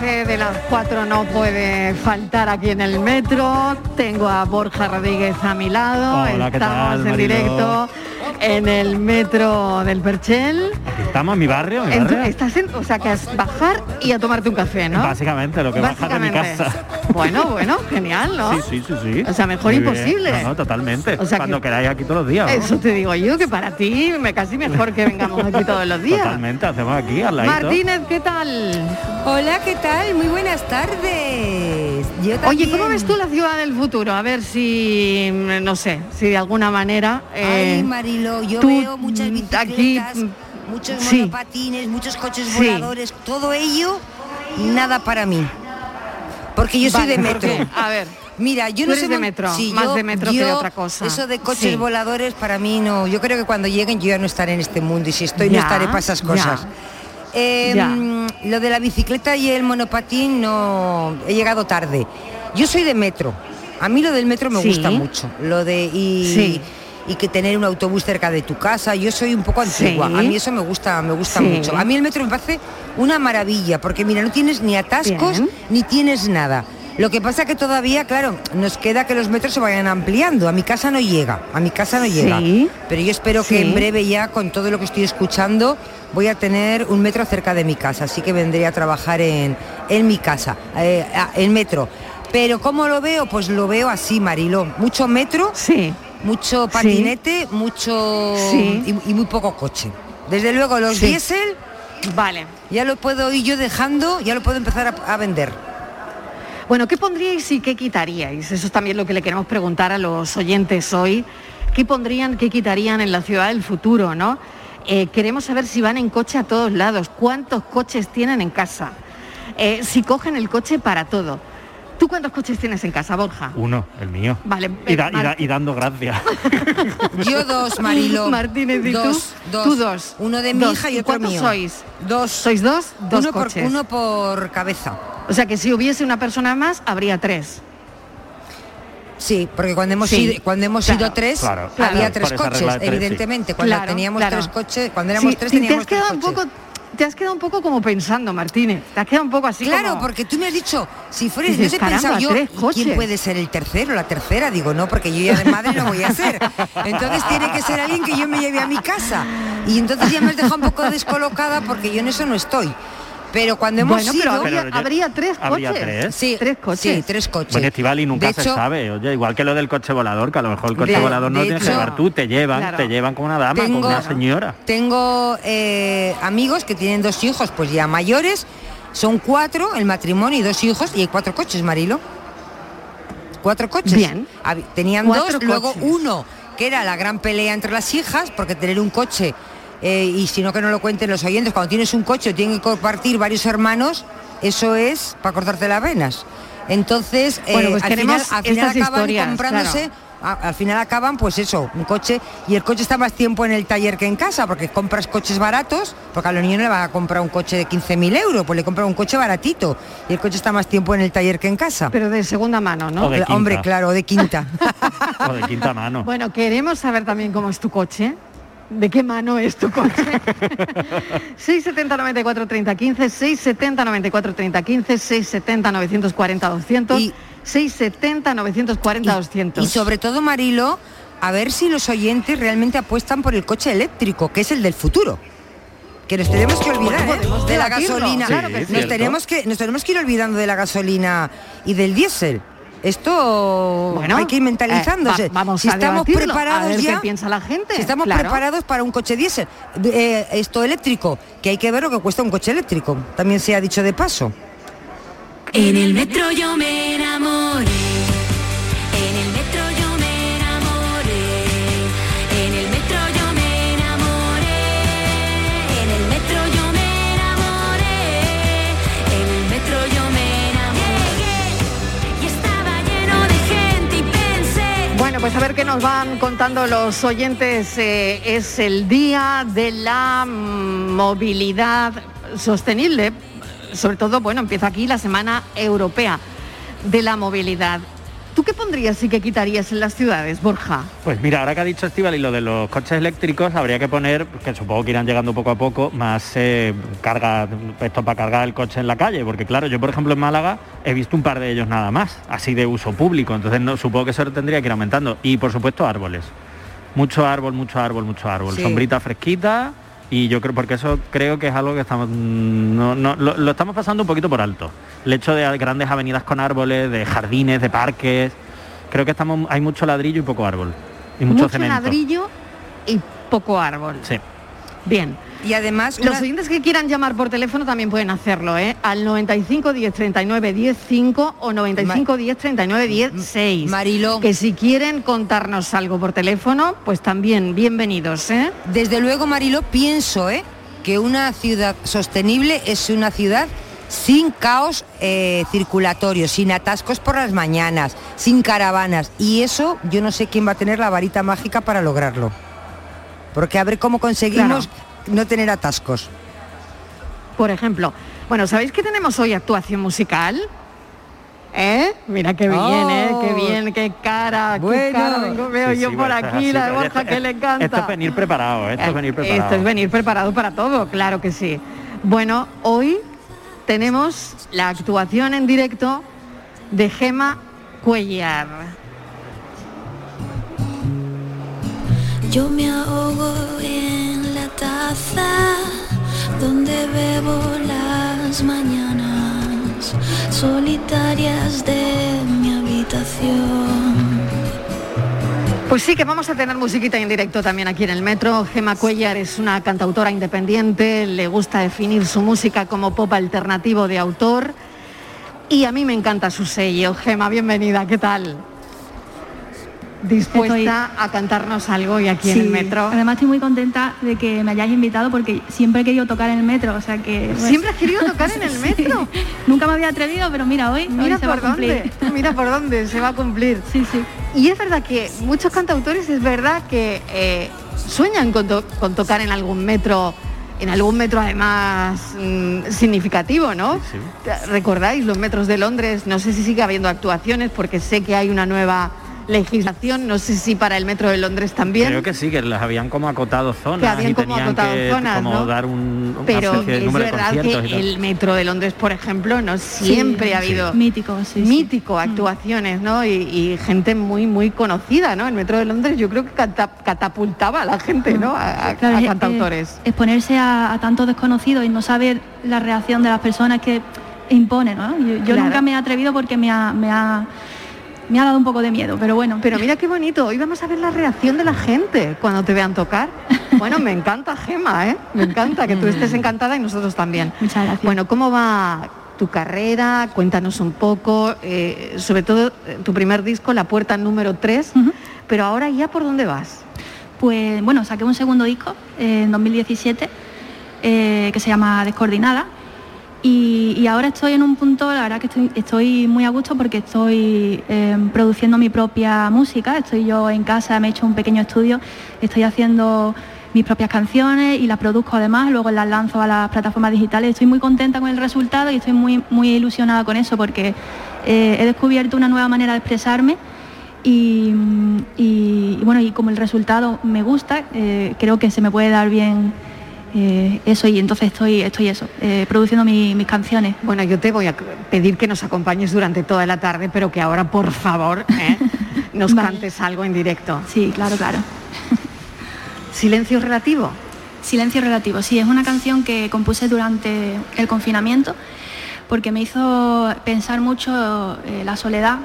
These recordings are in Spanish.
12 de las 4 no puede faltar aquí en el metro. Tengo a Borja Rodríguez a mi lado. Estamos en directo en el metro del Perchel. Estamos en mi barrio. En mi estás en, o sea, que es bajar y a tomarte un café, ¿no? Básicamente, lo que Básicamente. de mi casa. Bueno, bueno, genial, ¿no? Sí, sí, sí, sí. O sea, mejor Muy imposible. No, no, totalmente. O sea Cuando que- queráis aquí todos los días. ¿no? Eso te digo yo, que para ti me casi mejor que vengamos aquí todos los días. Totalmente, hacemos aquí al ladito. Martínez, ¿qué tal? Hola, ¿qué tal? Muy buenas tardes. Yo Oye. ¿cómo ves tú la ciudad del futuro? A ver si, no sé, si de alguna manera... eh, Ay, Marilo, yo tú, veo muchas bicicletas, aquí, muchos sí. monopatines, muchos coches Sí. voladores, todo ello, nada para mí. Porque yo soy Vale, de ¿por metro. A ver, Mira, yo no sé de metro, sí, más yo- de metro que de yo- otra cosa. Eso de coches Sí. voladores para mí no. Yo creo que cuando lleguen yo ya no estaré en este mundo y si estoy Ya, no estaré para esas ya. cosas. Eh, Ya. mm, Lo de la bicicleta y el monopatín no he llegado tarde. Yo soy de metro. A mí lo del metro me Sí. gusta mucho. Lo de y. y que tener un autobús cerca de tu casa. Yo soy un poco antigua. Sí. A mí eso me gusta, me gusta Sí. mucho. A mí el metro me parece una maravilla porque mira, no tienes ni atascos Bien. ni tienes nada. Lo que pasa que todavía, claro, nos queda que los metros se vayan ampliando. A mi casa no llega, a mi casa no llega. Sí. Pero yo espero que en breve ya, con todo lo que estoy escuchando, voy a tener un metro cerca de mi casa. Así que vendré a trabajar en, en mi casa, eh, en metro. Pero ¿cómo lo veo? Pues lo veo así, Mariló. Mucho metro, Sí, mucho patinete, mucho Sí. y, y muy poco coche. Desde luego los Sí. diésel vale. ya lo puedo ir yo dejando, ya lo puedo empezar a, a vender. Bueno, ¿qué pondríais y qué quitaríais? Eso es también lo que le queremos preguntar a los oyentes hoy. ¿Qué pondrían, qué quitarían en la ciudad del futuro, no? Eh, queremos saber si van en coche a todos lados, cuántos coches tienen en casa, eh, si cogen el coche para todo. ¿Tú cuántos coches tienes en casa, Borja? Uno, el mío. Vale, Y, da- y da- Mar- y dando gracias. Yo dos, Marilo. Martínez, ¿y tú? dos, dos. Tú dos. Uno de mi Dos. hija y ¿Y otro cuántos mío. sois? Dos. ¿Sois dos? Dos uno, por, coches. uno por cabeza. O sea que si hubiese una persona más, habría tres. Sí, porque cuando hemos Sí, ido, cuando hemos claro. ido tres, Claro, había claro, tres por coches, regla tres, evidentemente. Cuando Claro, teníamos claro. tres coches, cuando éramos Sí, tres sí, te teníamos has quedado tres un coches. poco te has quedado un poco como pensando, Martínez. Te has quedado un poco así Claro, como- porque tú me has dicho, si fueras, Dices, yo te he pensado "Caramba, yo, tres ¿y coches". ¿quién puede ser el tercero, la tercera? Digo, no, porque yo ya de madre no voy a ser. Entonces tiene que ser alguien que yo me lleve a mi casa. Y entonces ya me has dejado un poco descolocada porque yo en eso no estoy. Pero cuando hemos Bueno, ido... pero habría, habría tres habría coches. tres. Sí, tres coches. Sí, tres coches. Bueno, Estivali nunca De se hecho, sabe, oye, igual que lo del coche volador, que a lo mejor el coche De- volador no tienes que llevar tú, te llevan, Claro. te llevan como una dama, Tengo- como una señora. Tengo eh, amigos que tienen dos hijos, pues ya mayores. Son cuatro, el matrimonio y dos hijos, y hay cuatro coches, Marilo. Cuatro coches. Bien. Tenían Cuatro dos, luego uno, que era la gran pelea entre las hijas, porque tener un coche, eh, y si no que no lo cuenten los oyentes, cuando tienes un coche o tienen que compartir varios hermanos, eso es para cortarte las venas. Entonces, eh, Bueno, pues al queremos final, al final acaban historias, comprándose claro. a- al final acaban pues eso, un coche y el coche está más tiempo en el taller que en casa porque compras coches baratos, porque a los niños no le van a comprar un coche de 15.000 euros, pues le compran un coche baratito y el coche está más tiempo en el taller que en casa. Pero de segunda mano, ¿no? O de quinta. Hombre, claro, de quinta. O de quinta mano. Bueno, queremos saber también cómo es tu coche. ¿De qué mano es tu coche? 670 94 30 15, 670 94 30 15, 670 940 200, Y- 670 940 200. Y sobre todo, Marilo, a ver si los oyentes realmente apuestan por el coche eléctrico, que es el del futuro. que nos tenemos que olvidar Bueno, ¿eh? de la gasolina. claro que nos, sí. tenemos que, nos tenemos que ir olvidando de la gasolina y del diésel. Esto Bueno, hay que ir mentalizándose. eh, va- vamos si a estamos debatirlo, preparados a ver ya, qué piensa la gente, Si estamos claro. preparados para un coche diésel. Eh, esto eléctrico, que hay que ver lo que cuesta un coche eléctrico. También se ha dicho de paso. En el metro yo me enamoré. Nos van contando los oyentes. Eh, es el día de la movilidad sostenible. Sobre todo, bueno, empieza aquí la Semana Europea de la Movilidad. ¿Tú qué pondrías y qué quitarías en las ciudades, Borja? Pues mira, ahora que ha dicho Estival y lo de los coches eléctricos, habría que poner, que supongo que irán llegando poco a poco, más eh, carga, esto para cargar el coche en la calle, porque claro, yo por ejemplo en Málaga he visto un par de ellos nada más, así de uso público, entonces no, supongo que eso tendría que ir aumentando. Y por supuesto árboles. Mucho árbol, mucho árbol, mucho árbol. Sí. Sombrita fresquita y yo creo, porque eso creo que es algo que estamos, no, no- lo, lo estamos pasando un poquito por alto. El hecho de grandes avenidas con árboles, de jardines, de parques, creo que estamos, hay mucho ladrillo y poco árbol. Y mucho, cemento. ladrillo y poco árbol. Sí. Bien. Y además, Los oyentes que quieran llamar por teléfono también pueden hacerlo, ¿eh? Al 95 10 39 10 5 o 95 10 39 10 6. Mariló. Que si quieren contarnos algo por teléfono, pues también bienvenidos, ¿eh? Desde luego, Marilo, pienso ¿eh? que una ciudad sostenible es una ciudad sin caos eh, circulatorio, sin atascos por las mañanas, sin caravanas. Y eso yo no sé quién va a tener la varita mágica para lograrlo. Porque a ver cómo conseguimos no tener atascos. Por ejemplo, bueno, ¿sabéis que tenemos hoy actuación musical? ¿Eh? Mira qué bien, ¿eh? Qué Oh. bien, qué cara, qué Bueno. cara vengo- veo Sí, yo sí, por aquí, así, la de Borja esto- que le encanta. Esto es venir preparado, esto es venir preparado. Esto es venir preparado para todo, claro que sí. Bueno, hoy tenemos la actuación en directo de Gema Cuellar. Yo me ahogo en donde bebo las mañanas solitarias de mi habitación. Pues sí que vamos a tener musiquita en directo también aquí en el metro. Gema Cuellar es una cantautora independiente, le gusta definir su música como pop alternativo de autor y a mí me encanta su sello. Gema, bienvenida, ¿qué tal? Dispuesta Estoy- a cantarnos algo hoy aquí en el metro. Además estoy muy contenta de que me hayáis invitado porque siempre he querido tocar en el metro, o sea que... bueno. ¿Siempre has querido tocar en el Sí. metro? Nunca me había atrevido, pero mira, hoy, hoy Mira se va por a cumplir. dónde, mira por dónde se va a cumplir. Sí, sí. Y es verdad que muchos cantautores es verdad que eh, sueñan con, to- con tocar en algún metro, en algún metro además mm, significativo, ¿no? Sí, ¿Recordáis los metros de Londres? No sé si sigue habiendo actuaciones porque sé que hay una nueva legislación, no sé si para el metro de Londres también. Creo que sí, que las habían como acotado zonas Que habían y como tenían acotado que zonas, como ¿no? dar un, pero de es de verdad que el metro de Londres, por ejemplo, no siempre ha habido Mítico, sí. sí. mítico actuaciones, ¿no? Y, y gente muy, muy conocida, ¿no? El Metro de Londres yo creo que cata- catapultaba a la gente, ¿no? A, a- Claro, a es- cantautores. es exponerse a, a tantos desconocidos y no saber la reacción de las personas que impone, ¿no? Yo, yo Claro. nunca me he atrevido porque me ha, me ha me ha dado un poco de miedo, pero bueno. Pero mira qué bonito, hoy vamos a ver la reacción de la gente cuando te vean tocar. Bueno, me encanta Gema, ¿eh? Me encanta que tú estés encantada y nosotros también. Muchas gracias. Bueno, ¿cómo va tu carrera? Cuéntanos un poco, eh, sobre todo eh, tu primer disco, La Puerta número 3, Ujú. pero ahora ya por dónde vas? Pues bueno, saqué un segundo disco eh, en 2017 eh, que se llama Descoordinada y, ahora estoy en un punto, la verdad que estoy, estoy muy a gusto porque estoy eh, produciendo mi propia música, estoy yo en casa, me he hecho un pequeño estudio, estoy haciendo mis propias canciones y las produzco además, luego las lanzo a las plataformas digitales, estoy muy contenta con el resultado y estoy muy, muy ilusionada con eso porque eh, he descubierto una nueva manera de expresarme y bueno, y como el resultado me gusta, eh, creo que se me puede dar bien eh, eso y entonces estoy, estoy eso, eh, produciendo mi- mis canciones. Bueno, yo te voy a pedir que nos acompañes durante toda la tarde, pero que ahora, por favor, ¿eh? nos Vale. cantes algo en directo. Sí, claro, claro. Silencio relativo. Silencio relativo, sí, es una canción que compuse durante el confinamiento porque me hizo pensar mucho eh, la soledad,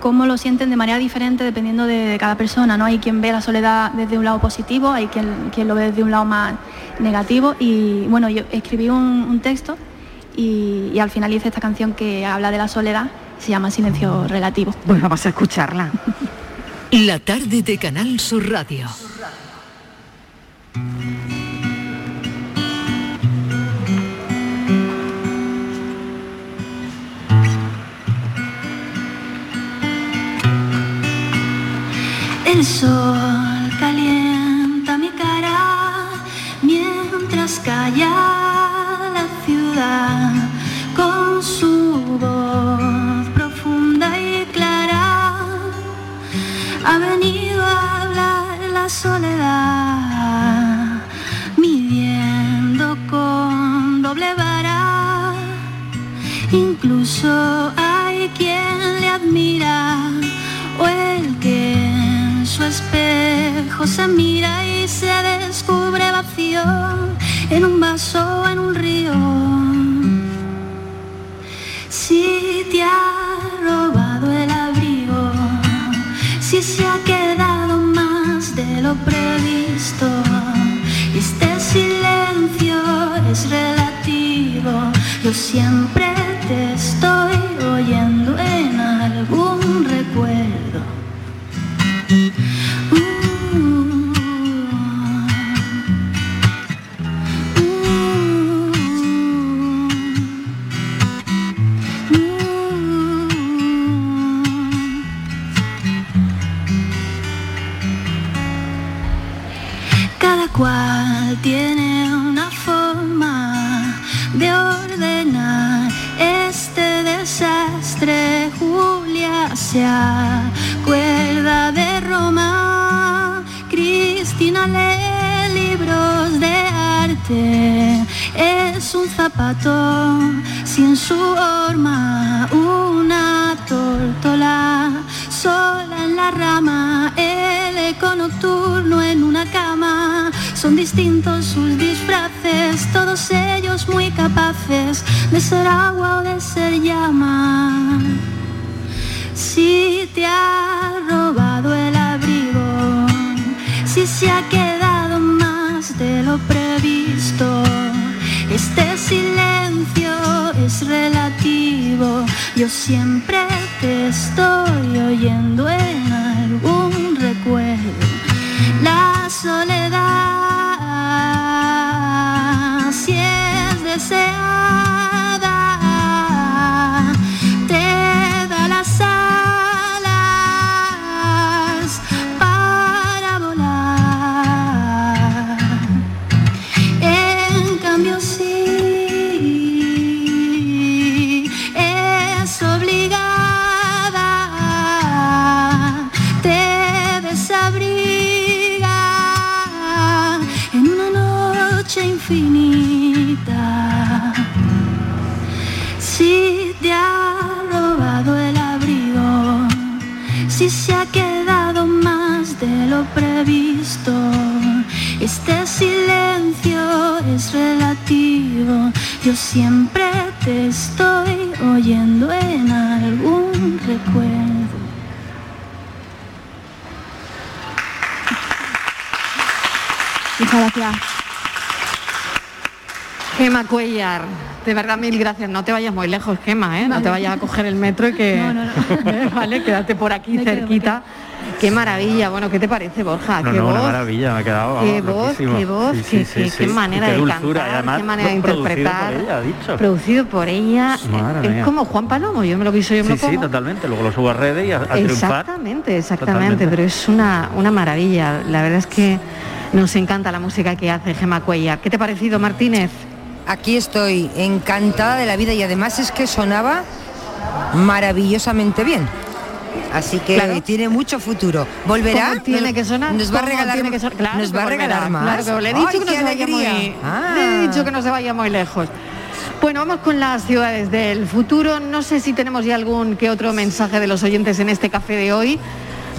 cómo lo sienten de manera diferente dependiendo de, de cada persona, ¿no? Hay quien ve la soledad desde un lado positivo, hay quien, quien lo ve desde un lado más negativo y bueno, yo escribí un, un texto y, y al final hice esta canción que habla de la soledad, se llama Silencio relativo. Pues vamos a escucharla. La tarde de Canal Sur Radio. El sol Son distintos sus disfraces, todos ellos muy capaces de ser agua o de ser llama. Si te ha robado el abrigo, si se ha quedado más de lo previsto, este silencio es relativo. Yo siempre te estoy oyendo en algún recuerdo. La soledad, Yo siempre te estoy oyendo en algún recuerdo. Muchas gracias. Gema Cuellar, de verdad mil gracias. No te vayas muy lejos, Gema, ¿eh? No te vayas a coger el metro y que... No, no, no. ¿eh? Vale, quédate por aquí Me quedo, me cerquita. Qué maravilla. Bueno, ¿qué te parece, Borja? No, qué no, voz, una maravilla, me ha quedado qué vamos, voz, loquísimo. qué voz, Sí, qué, sí, qué- sí, qué sí. manera de dulzura, y cantar, además, qué manera de producido por interpretar. ella, ha dicho. Producido por ella. Madre es mía. como Juan Palomo, yo me lo guiso, yo me Sí, lo como. sí, totalmente. Luego lo subo a redes y a, a triunfar. Exactamente, exactamente, Totalmente. pero es una, una maravilla. La verdad es que nos encanta la música que hace Gema Cuellar. ¿Qué te ha parecido, Martínez? Aquí estoy encantada de la vida y además es que sonaba maravillosamente bien. Así que Claro. tiene mucho futuro. ¿Volverá? ¿Cómo tiene Nos- que sonar? Nos va a ¿Cómo regalar, tiene que sonar? Claro nos que va a regalar más. claro le he dicho ¡Ay, que no qué se vaya alegría! muy, Ah. le he dicho que no se vaya muy lejos. Bueno, vamos con las ciudades del futuro. No sé si tenemos ya algún que otro mensaje de los oyentes en este café de hoy.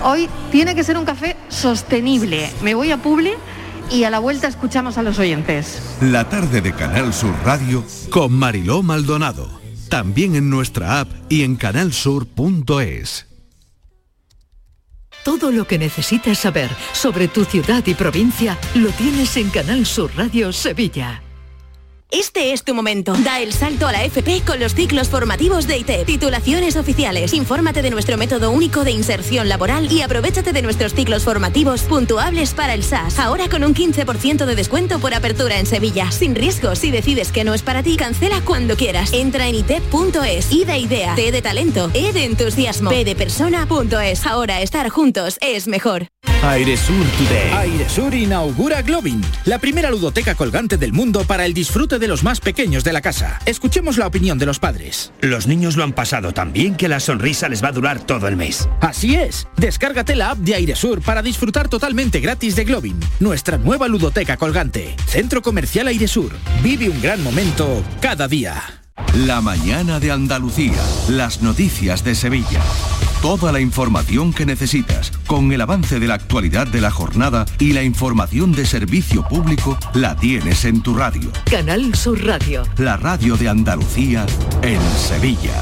Hoy tiene que ser un café sostenible. Me voy a Publi y a la vuelta escuchamos a los oyentes. La tarde de Canal Sur Radio Con Mariló Maldonado. También en nuestra app y en canalsur.es. Todo lo que necesitas saber sobre tu ciudad y provincia lo tienes en Canal Sur Radio Sevilla. Este es tu momento. Da el salto a la FP con los ciclos formativos de ITEP. Titulaciones oficiales. Infórmate de nuestro método único de inserción laboral y aprovechate de nuestros ciclos formativos puntuables para el SAS. Ahora con un 15% de descuento por apertura en Sevilla. Sin riesgo, si decides que no es para ti, cancela cuando quieras. Entra en itep.es. I de idea, T de talento, E de entusiasmo, P de persona.es. Ahora estar juntos es mejor. Airesur Today. Airesur inaugura Globin, la primera ludoteca colgante del mundo para el disfrute de los más pequeños de la casa. Escuchemos la opinión de los padres. Los niños lo han pasado tan bien que la sonrisa les va a durar todo el mes. Así es, descárgate la app de Airesur para disfrutar totalmente gratis de Globin, nuestra nueva ludoteca colgante. Centro Comercial Airesur. Vive un gran momento cada día. La mañana de Andalucía. Las noticias de Sevilla. Toda la información que necesitas, con el avance de la actualidad de la jornada y la información de servicio público, la tienes en tu radio. Canal Sur Radio. La radio de Andalucía en Sevilla.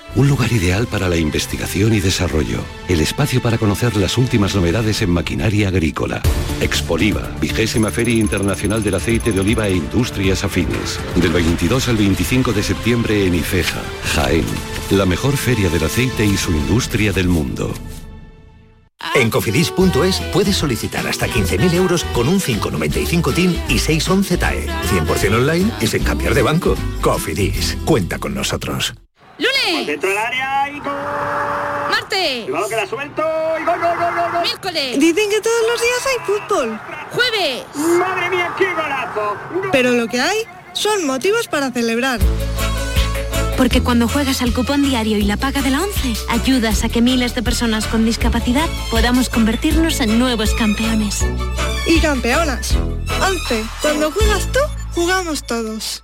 Un lugar ideal para la investigación y desarrollo. El espacio para conocer las últimas novedades en maquinaria agrícola. Expoliva, vigésima Feria Internacional del Aceite de Oliva e Industrias Afines. Del 22 al 25 de septiembre en Ifeja, Jaén. La mejor feria del aceite y su industria del mundo. En cofidis.es puedes solicitar hasta 15.000 euros con un 595 TIN y 611 TAE. 100% online y sin cambiar de banco. Cofidis, cuenta con nosotros. ¡Lunes! Dentro del área y gol. ¡Martes! Cuidado que la suelto y gol, gol, gol, gol, gol. ¡Miércoles! Dicen que todos los días hay fútbol. ¡Jueves! ¡Madre mía, qué golazo! Pero lo que hay son motivos para celebrar. Porque cuando juegas al cupón diario y la paga de la 11, ayudas a que miles de personas con discapacidad podamos convertirnos en nuevos campeones. Y campeonas. 11. Cuando juegas tú, jugamos todos.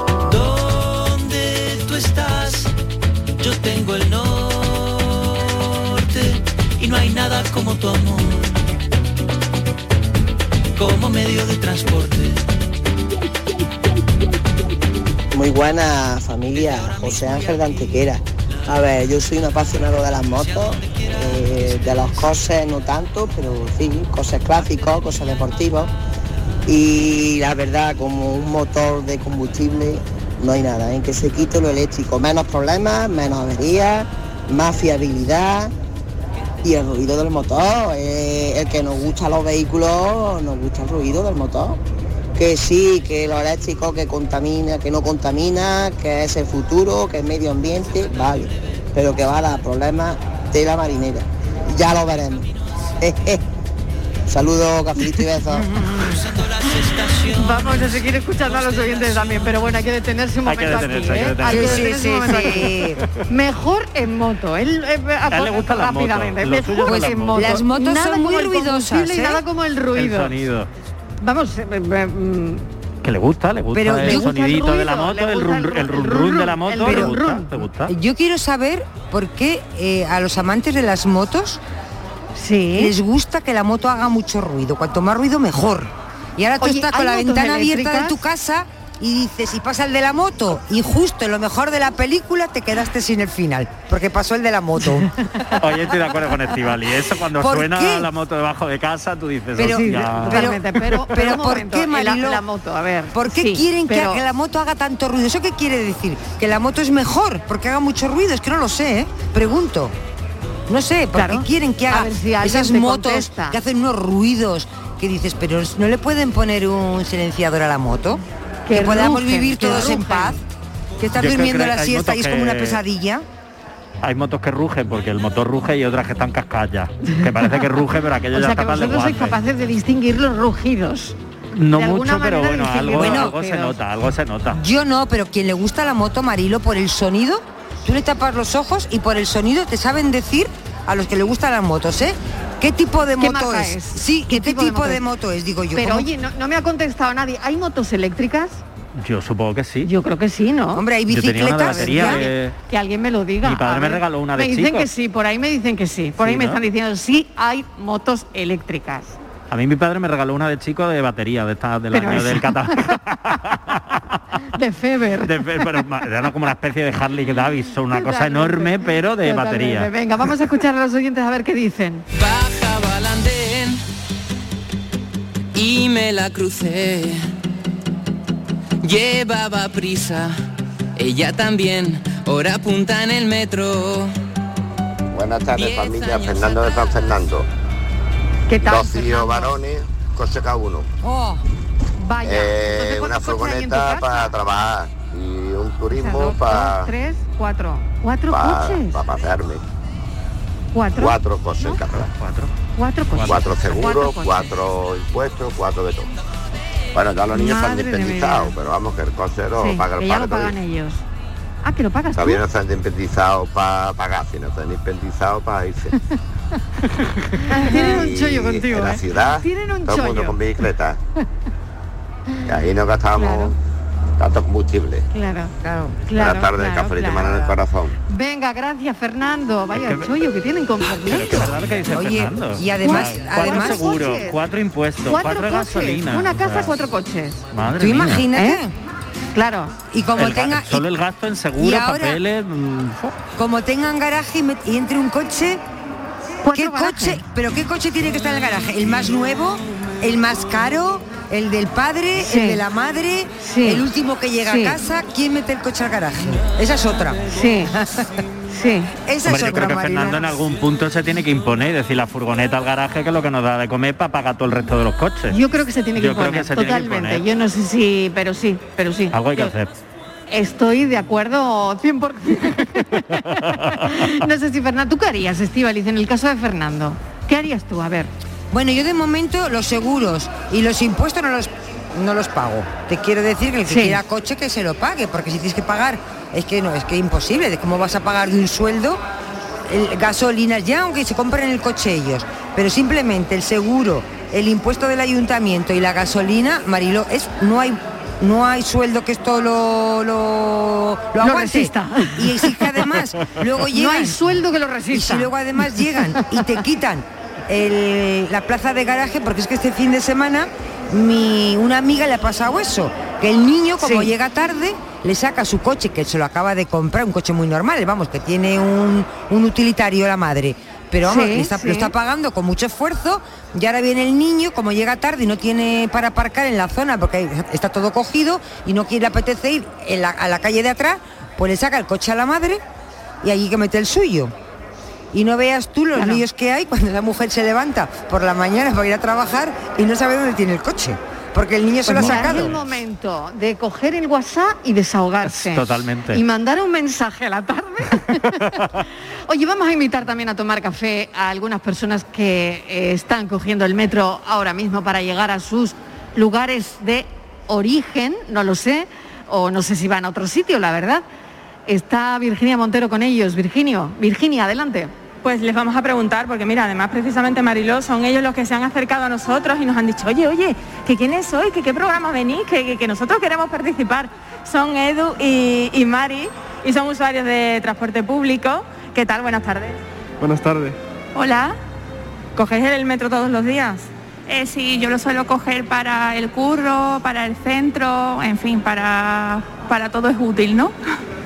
Yo tengo el norte y no hay nada como tu amor, como medio de transporte. Muy buena familia, José Ángel de Antequera. A ver, yo soy un apasionado de las motos, eh, de los coches no tanto, pero sí, coches clásicos, cosas deportivos. Y la verdad, como un motor de combustible, no hay nada, en que se quite lo eléctrico, menos problemas, menos averías, más fiabilidad y el ruido del motor. eh, el que nos gusta los vehículos, nos gusta el ruido del motor. Que sí, que lo eléctrico que contamina, que no contamina, que es el futuro, que es medio ambiente, vale. Pero que va a dar problemas de la marinera. Ya lo veremos. Saludos, cafelito y besos. Vamos a seguir escuchando a los oyentes también, pero bueno, hay que detenerse un Hay que momento detenerse, aquí, ¿eh? detenerse. Hay que Sí, detenerse sí, sí. Mejor en moto, él, eh, A él le gustan las motos, rápidamente, mejor son las en moto. Las motos Nada son muy el ruidosas, combustible Y ¿eh? nada como el ruido. El sonido. Vamos, eh, eh, mm, Que le gusta, le gusta Pero el el sonidito de la moto, el run, el el run, ru- run el de la run, moto, el le run, gusta, run. le gusta. Yo quiero saber por qué eh, a los amantes de las motos sí. les gusta que la moto haga mucho ruido. Cuanto más ruido, mejor. Y ahora tú Oye, estás con ¿hay la ventana abierta de tu casa y dices, y pasa el de la moto, y justo en lo mejor de la película te quedaste sin el final, porque pasó el de la moto. Oye, estoy de acuerdo con Estivali. Eso cuando ¿Por suena qué? la moto debajo de casa, tú dices, Pero- "Hostia". pero- pero, pero ¿por momento, qué, y la- Mariló? la moto, a ver, ¿Por qué sí, quieren que la moto haga tanto ruido? ¿Eso qué quiere decir? ¿Que la moto es mejor porque haga mucho ruido? Es que no lo sé, ¿eh? Pregunto. No sé, ¿por Claro. qué quieren que haga si esas motos contesta. que hacen unos ruidos que dices, pero no le pueden poner un silenciador a la moto? Que, Que podamos rugen, vivir que todos en paz. Que estás Yo durmiendo que la siesta y es como una pesadilla. Hay motos que rugen porque el motor ruge y otras que están cascadas ya. Que parece que ruge, pero aquello O ya sea que el vosotros sois capaces de distinguir los rugidos. No de mucho, pero bueno, algo, los algo se nota, algo se nota. Yo no, pero quien le gusta la moto, Marilo, por el sonido, tú le tapas los ojos y por el sonido te saben decir a los que le gustan las motos, ¿eh? ¿Qué tipo de ¿Qué moto es? es? Sí, ¿qué, tipo, de, moto es? Digo yo. Pero ¿cómo? oye, no, no me ha contestado nadie. ¿Hay motos eléctricas? Yo supongo que sí. Yo creo que sí, ¿no? Hombre, hay Yo tenía una de bicicletas. batería ya. que- Que alguien me lo diga. Mi padre me regaló una de Me dicen chico. que sí, por ahí me dicen que sí. Por Sí, ahí me ¿no? están diciendo sí hay motos eléctricas. A mí mi padre me regaló una de chico de batería, de esta del Pero año del catalán. De Feber. De- pero ma- era como una especie de Harley Davidson, una cosa enorme, pero de Totalmente. batería. Venga, vamos a escuchar a los oyentes a ver qué dicen. Bajaba al andén y me la crucé. Llevaba prisa, ella también, hora punta en el metro. Buenas tardes Diez familia, Fernando de San Fernando. ¿Qué tal? Dos varones, coche cada uno. Oh, vaya. Eh, una ¿cuántos coches hay en tu furgoneta para trabajar y un O sea, turismo para tres, cuatro. ¿Cuatro para coches? pasearme. ¿Cuatro? Cuatro coches en carrera. Cuatro. Cuatro coches. Cuatro seguros, coches. cuatro impuestos, cuatro de todo. Bueno, ya los niños están Madre mi independizados, pero vamos que el coche lo Sí, paga que el ya padre lo pagan todavía. ellos. Ah, que lo pagas tú. Todavía no están independizados para pagar, sino están independizados para irse. Tienen un chollo contigo, En la ¿eh? ciudad, Tienen un todo el mundo chollo. con bicicleta. Y ahí no gastamos tanto combustible. Claro, claro. Buenas tardes, café de mano en el corazón. Venga, gracias Fernando. Vaya Es que- chollo que tienen con que dice Oye, Fernando. y además- cuatro además- seguros, coches. cuatro impuestos, cuatro, coches. gasolinas. Una casa, cuatro coches. Madre Tú mía. imagínate. ¿Eh? Claro. Y como El tenga solo el gasto en seguro, ahora- papeles. mm, como tengan garaje y entre un coche, ¿qué coche? ¿Pero qué coche tiene que estar en el garaje? ¿El más nuevo? ¿El más caro? ¿El del padre? Sí. ¿El de la madre? Sí. ¿El último que llega Sí. a casa? ¿Quién mete el coche al garaje? Esa es otra. Sí. Sí. Esa Hombre, es yo creo que Marina. Fernando en algún punto se tiene que imponer y decir la furgoneta al garaje que es lo que nos da de comer para pagar todo el resto de los coches. Yo creo que se tiene que Yo creo imponer, que se tiene que totalmente. imponer. Yo no sé si, pero sí, pero sí. Algo hay que Yo hacer. Estoy de acuerdo 100%. no sé si Fernando, ¿tú qué harías, Estivaliz, en el caso de Fernando? ¿Qué harías tú? A ver. Bueno, yo de momento los seguros y los impuestos no los no los pago. Te quiero decir que el que Sí. quiera coche que se lo pague, porque si tienes que pagar, es que no, es que es imposible. ¿De cómo vas a pagar de un sueldo el, gasolinas ya, aunque se compren el coche ellos? Pero simplemente el seguro, el impuesto del ayuntamiento y la gasolina, Marilo, es no hay no hay sueldo que esto lo lo, lo aguante. resista. Y que además luego No llegan hay sueldo que lo y resista. si luego además llegan y te quitan el- la plaza de garaje, porque es que este fin de semana mi, una amiga le ha pasado eso, que el niño como Sí. llega tarde le saca su coche, que se lo acaba de comprar, un coche muy normal, vamos, que tiene un, un utilitario la madre. Pero vamos, Sí, le está- sí. lo está pagando con mucho esfuerzo y ahora viene el niño, como llega tarde y no tiene para aparcar en la zona porque está todo cogido y no quiere apetece ir en la- a la calle de atrás, pues le saca el coche a la madre y allí que mete el suyo. Y no veas tú los Claro. líos que hay cuando la mujer se levanta por la mañana para ir a trabajar y no sabe dónde tiene el coche. Porque el niño se Pues lo ha mira, es sacado. el momento de coger el WhatsApp y desahogarse. Totalmente. Y mandar un mensaje a la tarde. Oye, vamos a invitar también a tomar café a algunas personas que eh, están cogiendo el metro ahora mismo para llegar a sus lugares de origen, no lo sé, o no sé si van a otro sitio, la verdad. Está Virginia Montero con ellos. Virginio, Virginia, adelante. Pues les vamos a preguntar, porque mira, además precisamente Mariló, son ellos los que se han acercado a nosotros y nos han dicho, oye, oye, que quiénes sois, que qué programa venís, que, que- que nosotros queremos participar. Son Edu y, y Mari y son usuarios de transporte público. ¿Qué tal? Buenas tardes. Buenas tardes. Hola. ¿Cogéis el metro todos los días? Eh, sí, yo lo suelo coger para el curro, para el centro, en fin, para, para todo es útil, ¿no?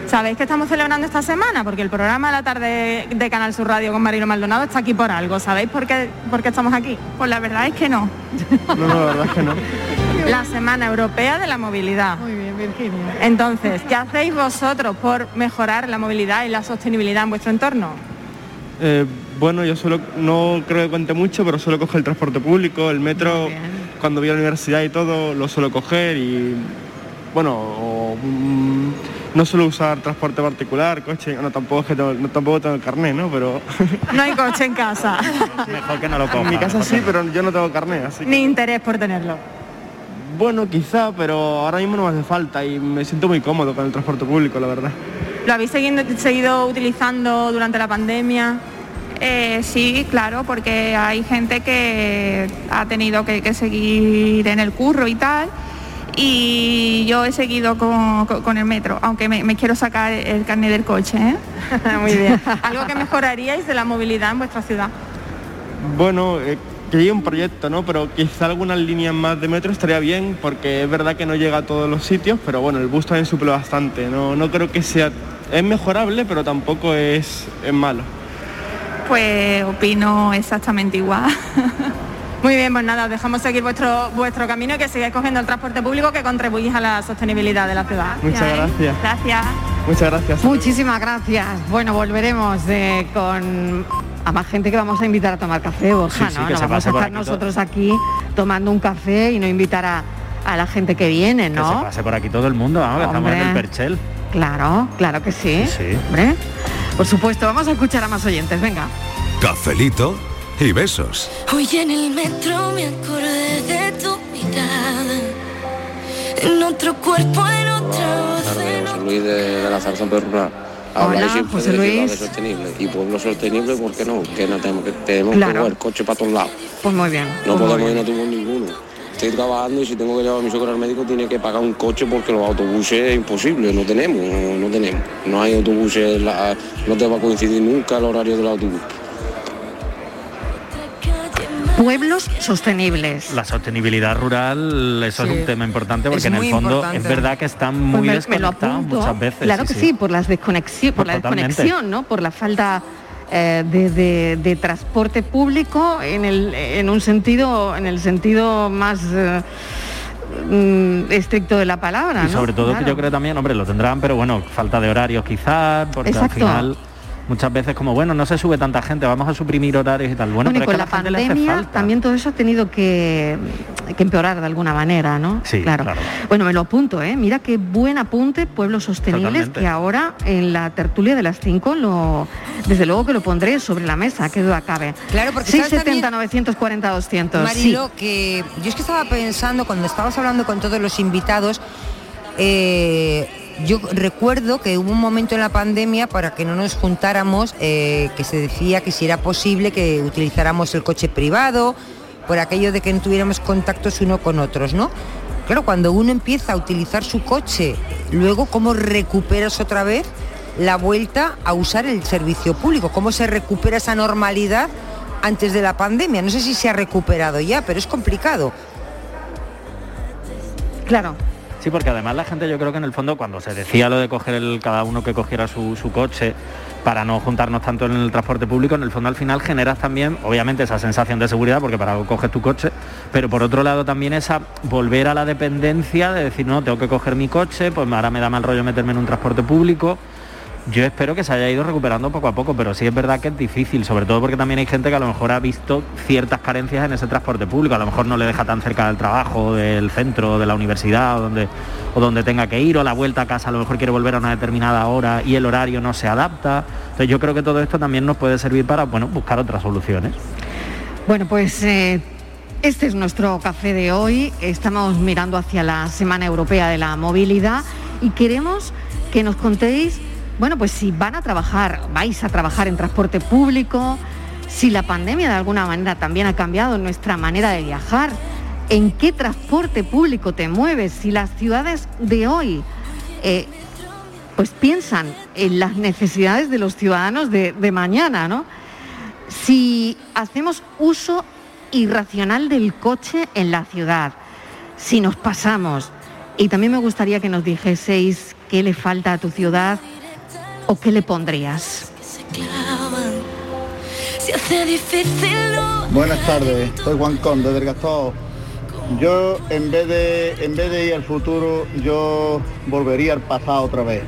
¿Sabéis que estamos celebrando esta semana? Porque el programa de la tarde de Canal Sur Radio con Marino Maldonado está aquí por algo. ¿Sabéis por qué, por qué estamos aquí? Pues la verdad es que no. No, no, la verdad es que no. La Semana Europea de la Movilidad. Muy bien, Virginia. Entonces, ¿qué hacéis vosotros por mejorar la movilidad y la sostenibilidad en vuestro entorno? Eh, bueno, yo solo no creo que cuente mucho, pero suelo coger el transporte público, el metro, cuando voy a la universidad y todo, lo suelo coger y bueno, o, mm, no suelo usar transporte particular, coche, no tampoco es que tengo, no, tampoco tengo carnet, ¿no? Pero No hay coche en casa. Mejor que no lo en mi casa sí, pero yo no tengo carnet, así que Ni interés por tenerlo. bueno, quizá, pero ahora mismo no me hace falta y me siento muy cómodo con el transporte público, la verdad. ¿Lo habéis seguido, seguido utilizando durante la pandemia? Eh, sí, claro, porque hay gente que ha tenido que, que seguir en el curro y tal. Y yo he seguido con, con- con el metro, aunque me, me quiero sacar el carnet del coche. ¿eh? Muy bien. ¿Algo que mejoraríais de la movilidad en vuestra ciudad? Bueno, eh, que llegue un proyecto, ¿no? Pero quizá algunas líneas más de metro estaría bien, porque es verdad que no llega a todos los sitios, pero bueno, el bus también suple bastante. No, no creo que sea... Es mejorable, pero tampoco es, es malo. Pues opino exactamente igual. Muy bien, pues nada, os dejamos seguir vuestro, vuestro camino y que sigáis cogiendo el transporte público que contribuís a la sostenibilidad de la ciudad. Muchas gracias. Gracias. Muchas gracias. Muchísimas gracias. Bueno, volveremos eh, con a más gente que vamos a invitar a tomar café, Borja, Sí, sí, ¿no? que No se vamos pase a estar aquí todo. nosotros aquí tomando un café y no invitar a, a la gente que viene, Que se ¿no? pase por aquí todo el mundo, vamos, que estamos en el perchel. Claro, claro que sí. Sí. Hombre, por supuesto, vamos a escuchar a más oyentes, venga. Cafelito y besos. Hoy en el metro me acordé de tu mirada. En otro cuerpo, en otra voz. José Luis de, de la Zarza Rural. Hola, Habláis siempre José de Luis. ciudades sostenibles. Y pueblo sostenible, ¿por qué no? Que no tenemos que, tenemos Claro. que mover coche para todos lados. Pues muy bien. No pues podemos ir a autobús ninguno. Estoy trabajando y si tengo que llevar a mi suegro al médico tiene que pagar un coche porque los autobuses es imposible, no tenemos, no, no tenemos. No hay autobuses, la- no te va a coincidir nunca el horario del autobús. Pueblos sostenibles. La sostenibilidad rural, eso Sí. es un tema importante porque Es en el fondo importante. es verdad que están Pues muy me- me lo desconectados muchas veces. Claro que sí, por las desconexión, por Pues la totalmente. desconexión, ¿no? Por la falta eh, de, de- de transporte público en el en un sentido, en el sentido más eh, mm, estricto de la palabra, Y ¿no? sobre todo que yo creo también, hombre, lo tendrán, pero bueno, falta de horarios quizás, porque Exacto. al final muchas veces como, bueno, no se sube tanta gente, vamos a suprimir horarios y tal. Bueno, Bueno, y pero con es que la a la gente le hace pandemia falta. también todo eso ha tenido que, que empeorar de alguna manera, ¿no? Sí, claro. claro. Bueno, me lo apunto, ¿eh? Mira qué buen apunte, pueblos sostenibles, Totalmente. que ahora en la tertulia de las 5 lo, desde luego que lo pondré sobre la mesa, que duda cabe. Claro, porque ¿sabes 670 940 200. Marilo, sí. que yo es que estaba pensando cuando estabas hablando con todos los invitados, eh, yo recuerdo que hubo un momento en la pandemia para que no nos juntáramos, eh, que se decía que si era posible que utilizáramos el coche privado, por aquello de que no tuviéramos contactos uno con otros, ¿no? Claro, cuando uno empieza a utilizar su coche, luego cómo recuperas otra vez la vuelta a usar el servicio público, cómo se recupera esa normalidad antes de la pandemia. No sé si se ha recuperado ya, pero es complicado. Claro. Sí, porque además la gente yo creo que en el fondo cuando se decía lo de coger el, cada uno que cogiera su, su coche para no juntarnos tanto en el transporte público, en el fondo al final generas también, obviamente, esa sensación de seguridad, porque para algo coges tu coche, pero por otro lado también esa volver a la dependencia de decir, no, tengo que coger mi coche, pues ahora me da mal rollo meterme en un transporte público. Yo espero que se haya ido recuperando poco a poco, pero sí es verdad que es difícil, sobre todo porque también hay gente que a lo mejor ha visto ciertas carencias en ese transporte público, a lo mejor no le deja tan cerca del trabajo, del centro, de la universidad o donde, o donde tenga que ir, o la vuelta a casa a lo mejor quiere volver a una determinada hora y el horario no se adapta. Entonces yo creo que todo esto también nos puede servir para bueno, buscar otras soluciones. Bueno, pues eh, este es nuestro café de hoy. Estamos mirando hacia la Semana Europea de la Movilidad y queremos que nos contéis, bueno, pues si van a trabajar, vais a trabajar en transporte público, si la pandemia de alguna manera también ha cambiado nuestra manera de viajar, en qué transporte público te mueves, si las ciudades de hoy eh, pues piensan en las necesidades de los ciudadanos de, de mañana, ¿no? Si hacemos uso irracional del coche en la ciudad, si nos pasamos. Y también me gustaría que nos dijeseis qué le falta a tu ciudad o qué le pondrías. Buenas tardes, soy Juan Conde del Gastón. Yo en vez de en vez de ir al futuro, yo volvería al pasado otra vez.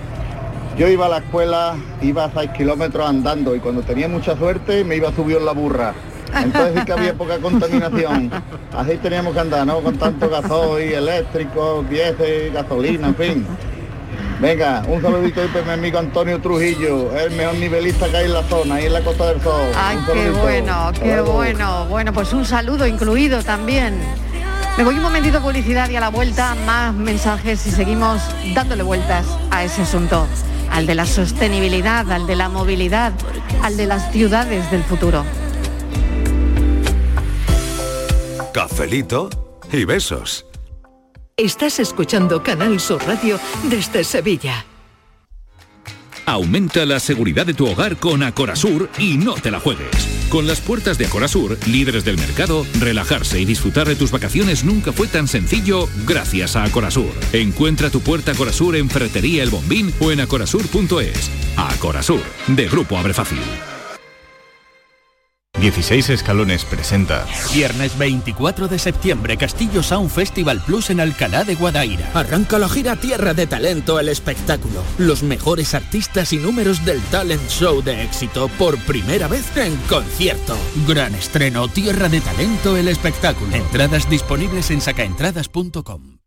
Yo iba a la escuela, iba a 6 kilómetros andando y cuando tenía mucha suerte me iba a subir en la burra. Entonces sí que había poca contaminación. Así teníamos que andar, ¿no? Con tanto gasoil, eléctrico, diésel, gasolina, en fin. Venga, un saludito ahí para mi amigo Antonio Trujillo, el mejor nivelista que hay en la zona, ahí en la Costa del Sol. Ay, Un qué bueno, qué luego. bueno. Bueno, pues un saludo incluido también. Me voy un momentito a publicidad y a la vuelta más mensajes y seguimos dándole vueltas a ese asunto, al de la sostenibilidad, al de la movilidad, al de las ciudades del futuro. Cafelito y besos. Estás escuchando Canal Sur Radio desde Sevilla. Aumenta la seguridad de tu hogar con Acorasur y no te la juegues. Con las puertas de Acorasur, líderes del mercado, relajarse y disfrutar de tus vacaciones nunca fue tan sencillo gracias a Acorasur. Encuentra tu puerta Acorasur en Ferretería El Bombín o en acorasur.es. Acorasur, de Grupo Abre Fácil. 16 Escalones presenta Viernes 24 de septiembre, Castillo Sound Festival Plus en Alcalá de Guadaira. Arranca la gira Tierra de Talento, el espectáculo. Los mejores artistas y números del talent show de éxito por primera vez en concierto. Gran estreno Tierra de Talento, el espectáculo. Entradas disponibles en sacaentradas.com.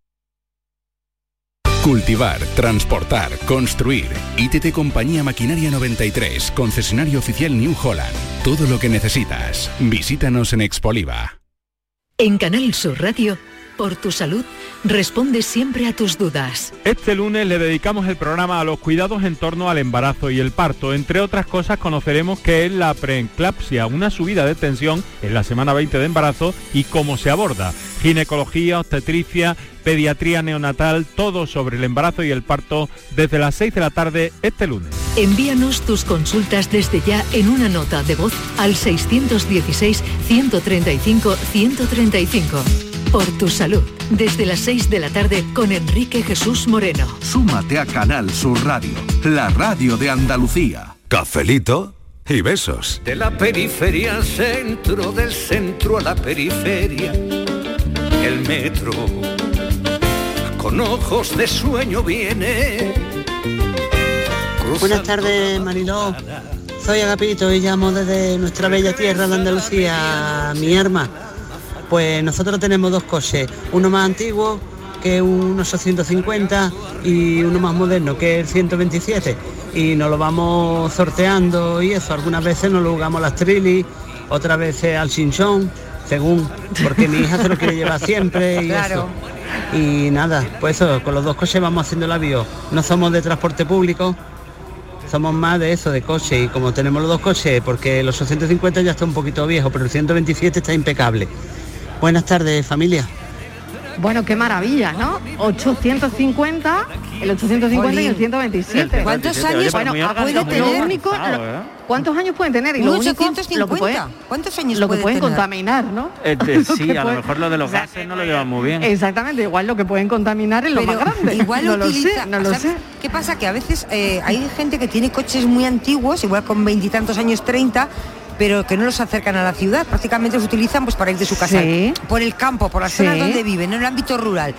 Cultivar, transportar, construir. ITT Compañía Maquinaria 93, concesionario oficial New Holland. Todo lo que necesitas. Visítanos en Expoliva. En Canal Sur Radio, por tu salud, responde siempre a tus dudas. Este lunes le dedicamos el programa a los cuidados en torno al embarazo y el parto. Entre otras cosas conoceremos qué es la preeclampsia, una subida de tensión en la semana 20 de embarazo y cómo se aborda. Ginecología, obstetricia, pediatría neonatal, todo sobre el embarazo y el parto desde las 6 de la tarde este lunes. Envíanos tus consultas desde ya en una nota de voz al 616-135-135. Por tu salud, desde las 6 de la tarde con Enrique Jesús Moreno. Súmate a Canal Sur Radio, la radio de Andalucía. Cafelito y besos. De la periferia al centro, del centro a la periferia. El metro con ojos de sueño viene. Buenas tardes, Mariló. Soy Agapito y llamo desde nuestra bella tierra de Andalucía, mi arma. Pues nosotros tenemos dos coches, uno más antiguo que es un 850 y uno más moderno que es el 127 y nos lo vamos sorteando y eso, algunas veces nos lo jugamos las trillis, otras veces al chinchón, según, porque mi hija se lo quiere llevar siempre y Claro. eso. Y nada, pues eso, con los dos coches vamos haciendo el avión. No somos de transporte público, somos más de eso, de coche. Y como tenemos los dos coches, porque el 850 ya está un poquito viejo, pero el 127 está impecable. Buenas tardes, familia. Bueno, qué maravilla, ¿no? 850, el 850 y el Jolín. 127. ¿Cuántos años Bueno, puede lo tener? único- lo- ¿Cuántos años pueden tener? Y lo único, 850. lo que ¿Cuántos años lo que puede pueden tener? contaminar, ¿no? Eh, Lo sí, que a lo pueden- mejor lo de los o sea, gases no lo llevan muy bien. Exactamente, igual lo que pueden contaminar es lo Pero más grande. Igual no lo utiliza, sé, no lo ¿sabes sé. ¿Qué pasa? Que a veces eh, hay gente que tiene coches muy antiguos, igual con veintitantos años, 30, pero que no los acercan a la ciudad. Prácticamente los utilizan pues para ir de su casa Sí. por el campo, por las Sí. zonas donde viven, en el ámbito rural.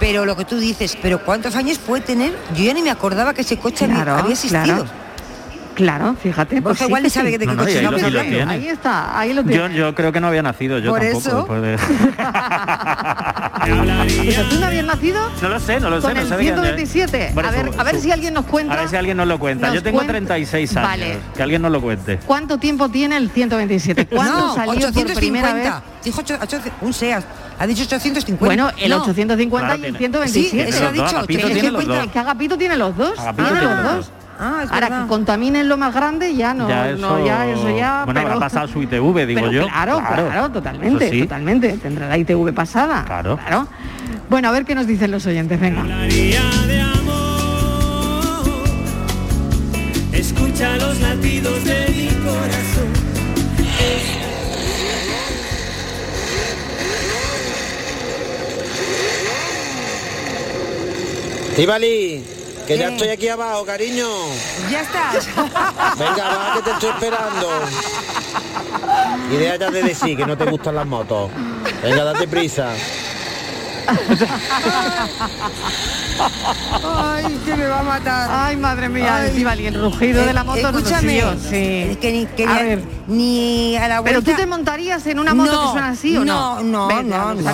Pero lo que tú dices, pero ¿cuántos años puede tener? Yo ya ni me acordaba que ese coche había- Claro, había existido. claro. Claro, fíjate. Pues sí igual que sabe sí. de qué No, no, ahí lo- tiene. Ahí está, ahí lo Yo, tienes. yo creo que no había nacido, yo Por tampoco. eso. después de- ¿Tú no habías nacido? No lo sé, no lo sé. Con no el sé de qué año es. 127. Por A eso, ver, a ver si alguien nos cuenta. A ver si alguien nos lo cuenta. Nos Yo tengo cuenta- 36 años. Vale. Que alguien nos lo cuente. ¿Cuánto tiempo tiene el 127? ¿Cuándo no, salió por primera vez? 850. Dijo ocho- ocho- un SEAT. Ha dicho 850. Bueno, el No. 850 Claro, y el tiene- 127. Sí, eso lo ha dicho. Agapito que- tiene que los cuenta- dos. Es que Agapito tiene los dos. Ah, Ahora verdad. que contaminen lo más grande ya no, ya eso, no ya eso ya. Bueno, pero- habrá pasado su ITV, digo pero yo. Claro, claro, totalmente, sí. totalmente. Tendrá la ITV pasada. Claro. Bueno, a ver qué nos dicen los oyentes, venga. Escucha los latidos de mi corazón. Estivali, que ya estoy aquí abajo, cariño. Ya estás. Venga, va, que te estoy esperando. Idea ya de decir que no te gustan las motos. Venga, date prisa. Ay, que me va a matar. Ay, madre mía. Estíbal, y el rugido de la moto no nos Escúchame, siguió, sí. que ni, que A ni- ver. ni a la ¿Pero vuelta... tú te montarías en una moto No, que suena así o no? No, no, no, no, no,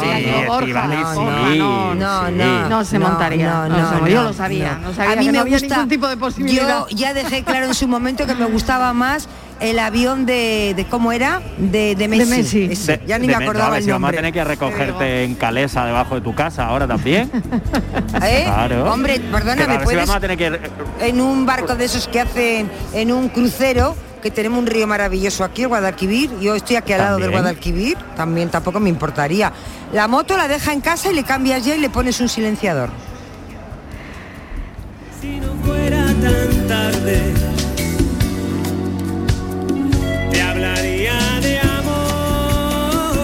no, no, no. No se No, montaría. no, No, no, yo no, lo sabía, no. no, sabía A mí que me no había gusta- ningún tipo de posibilidad. Yo ya dejé claro en su momento que me gustaba más el avión de, de ¿cómo era? De, de Messi. Messi. De- ya ni de me acordaba a ver el si vamos a tener que recogerte en Calesa debajo de tu casa ahora también. ¿Eh? Claro. Hombre, Que perdona, a me ver si puedes vamos a tener que en un barco de esos que hacen en un crucero que tenemos un río maravilloso aquí, el Guadalquivir. Yo estoy aquí al lado del. Guadalquivir, también tampoco me importaría. La moto la deja en casa y le cambias ya y le pones un silenciador. Si no fuera tan tarde, hablaría de amor.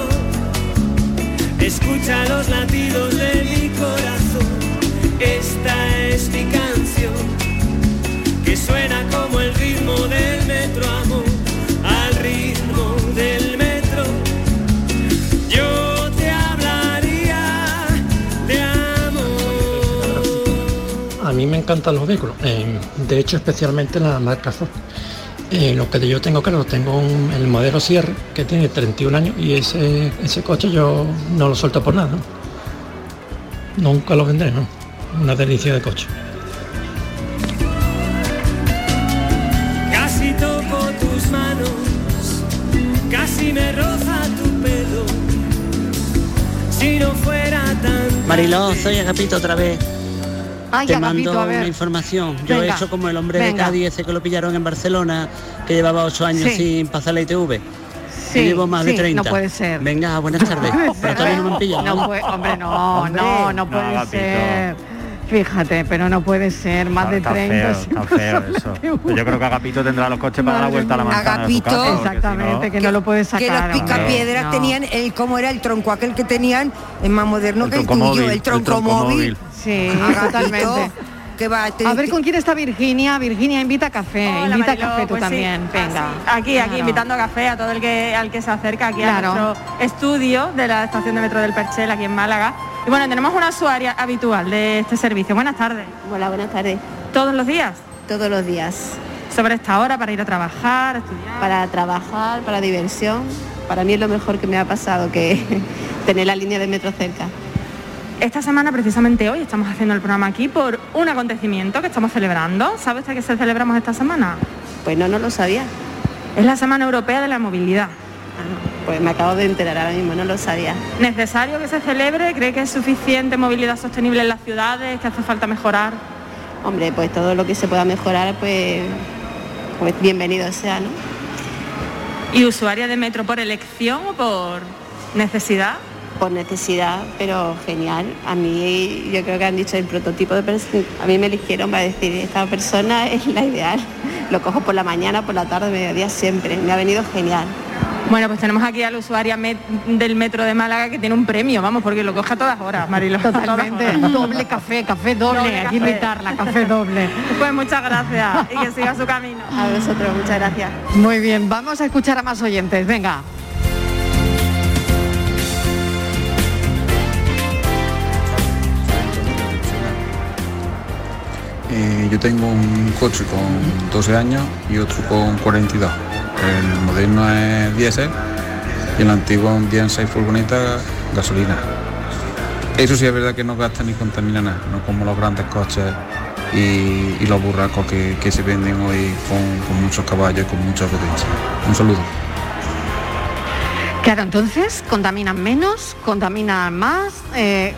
Escucha los latidos de mi corazón. Esta es mi canción, que suena como el ritmo del metro, amor. Al ritmo del metro, yo te hablaría de amor. A mí me encantan los vehículos, eh, de hecho especialmente la marca Ford. Eh, lo que yo tengo claro, tengo un- el modelo Sierra que tiene 31 años y ese, ese coche yo no lo suelto por nada. ¿no? Nunca lo vendré, ¿no? Una delicia de coche. Casi toco tus manos, casi me roza tu pelo. Si no fuera tan Mariló, soy Agapito otra vez. Ay, Te Agapito, mando a ver. una información. Yo Venga, he hecho como el hombre venga. de Cádiz ese que lo pillaron en Barcelona, que llevaba ocho años Sí. sin pasar la ITV. Sí, Yo llevo más sí, de 30. no puede ser. Venga, buenas tardes. Pero todavía no me han pillado. No puede- hombre, no, no, no puede ser. Fíjate, pero no puede ser más de está 30. feo, feo eso. Yo creo que Agapito tendrá los coches para dar la vuelta a la manzana de su Agapito. casa, porque si no- Exactamente, que no lo puedes Que sacar. los hombre, picapiedras no. tenían el cómo era el tronco aquel que tenían es más moderno El que el tronco tuyo, móvil, el el tronco, tronco móvil. móvil. Sí, Agapito, totalmente. que va, te- A ver con quién está Virginia. Virginia, invita a café. Hola, invita a café tú pues sí, también. Venga. Aquí, aquí, Claro. invitando a café a todo el que al que se acerca aquí Claro. a nuestro estudio de la estación de metro del Perchel aquí en Málaga. Y bueno, tenemos una usuaria habitual de este servicio. Buenas tardes. Hola, buenas tardes. ¿Todos los días? Todos los días. Sobre esta hora para ir a trabajar, a estudiar. Para trabajar, para diversión. Para mí es lo mejor que me ha pasado que tener la línea de metro cerca. Esta semana, precisamente hoy, estamos haciendo el programa aquí por un acontecimiento que estamos celebrando. ¿Sabe usted qué se celebramos esta semana? Pues no, no lo sabía. Es la Semana Europea de la Movilidad. Pues me acabo de enterar ahora mismo, no lo sabía. ¿Necesario que se celebre? ¿Cree que es suficiente movilidad sostenible en las ciudades? ¿Que hace falta mejorar? Hombre, pues todo lo que se pueda mejorar, pues, pues bienvenido sea, ¿no? ¿Y usuaria de metro por elección o por necesidad? Por necesidad, pero genial. A mí, yo creo que han dicho el prototipo de persona. A mí me eligieron para decir, esta persona es la ideal. Lo cojo por la mañana, por la tarde, mediodía, siempre. Me ha venido genial. Bueno, pues tenemos aquí a la usuaria met- del metro de Málaga que tiene un premio, vamos, porque lo coge a todas horas, Marilo. Totalmente. Doble café, café doble. Doble Hay café. que invitarla, café doble. Pues muchas gracias y que siga su camino. A vosotros, muchas gracias. Muy bien, vamos a escuchar a más oyentes. Venga. Eh, yo tengo un coche con 12 años y otro con 42. El moderno es diésel y el antiguo es un diésel furgoneta gasolina. Eso sí es verdad que no gasta ni contamina nada, no como los grandes coches y, y los burracos que, que se venden hoy con, con muchos caballos y con mucha potencia. Un saludo. Claro, entonces contaminan menos, contaminan más, eh,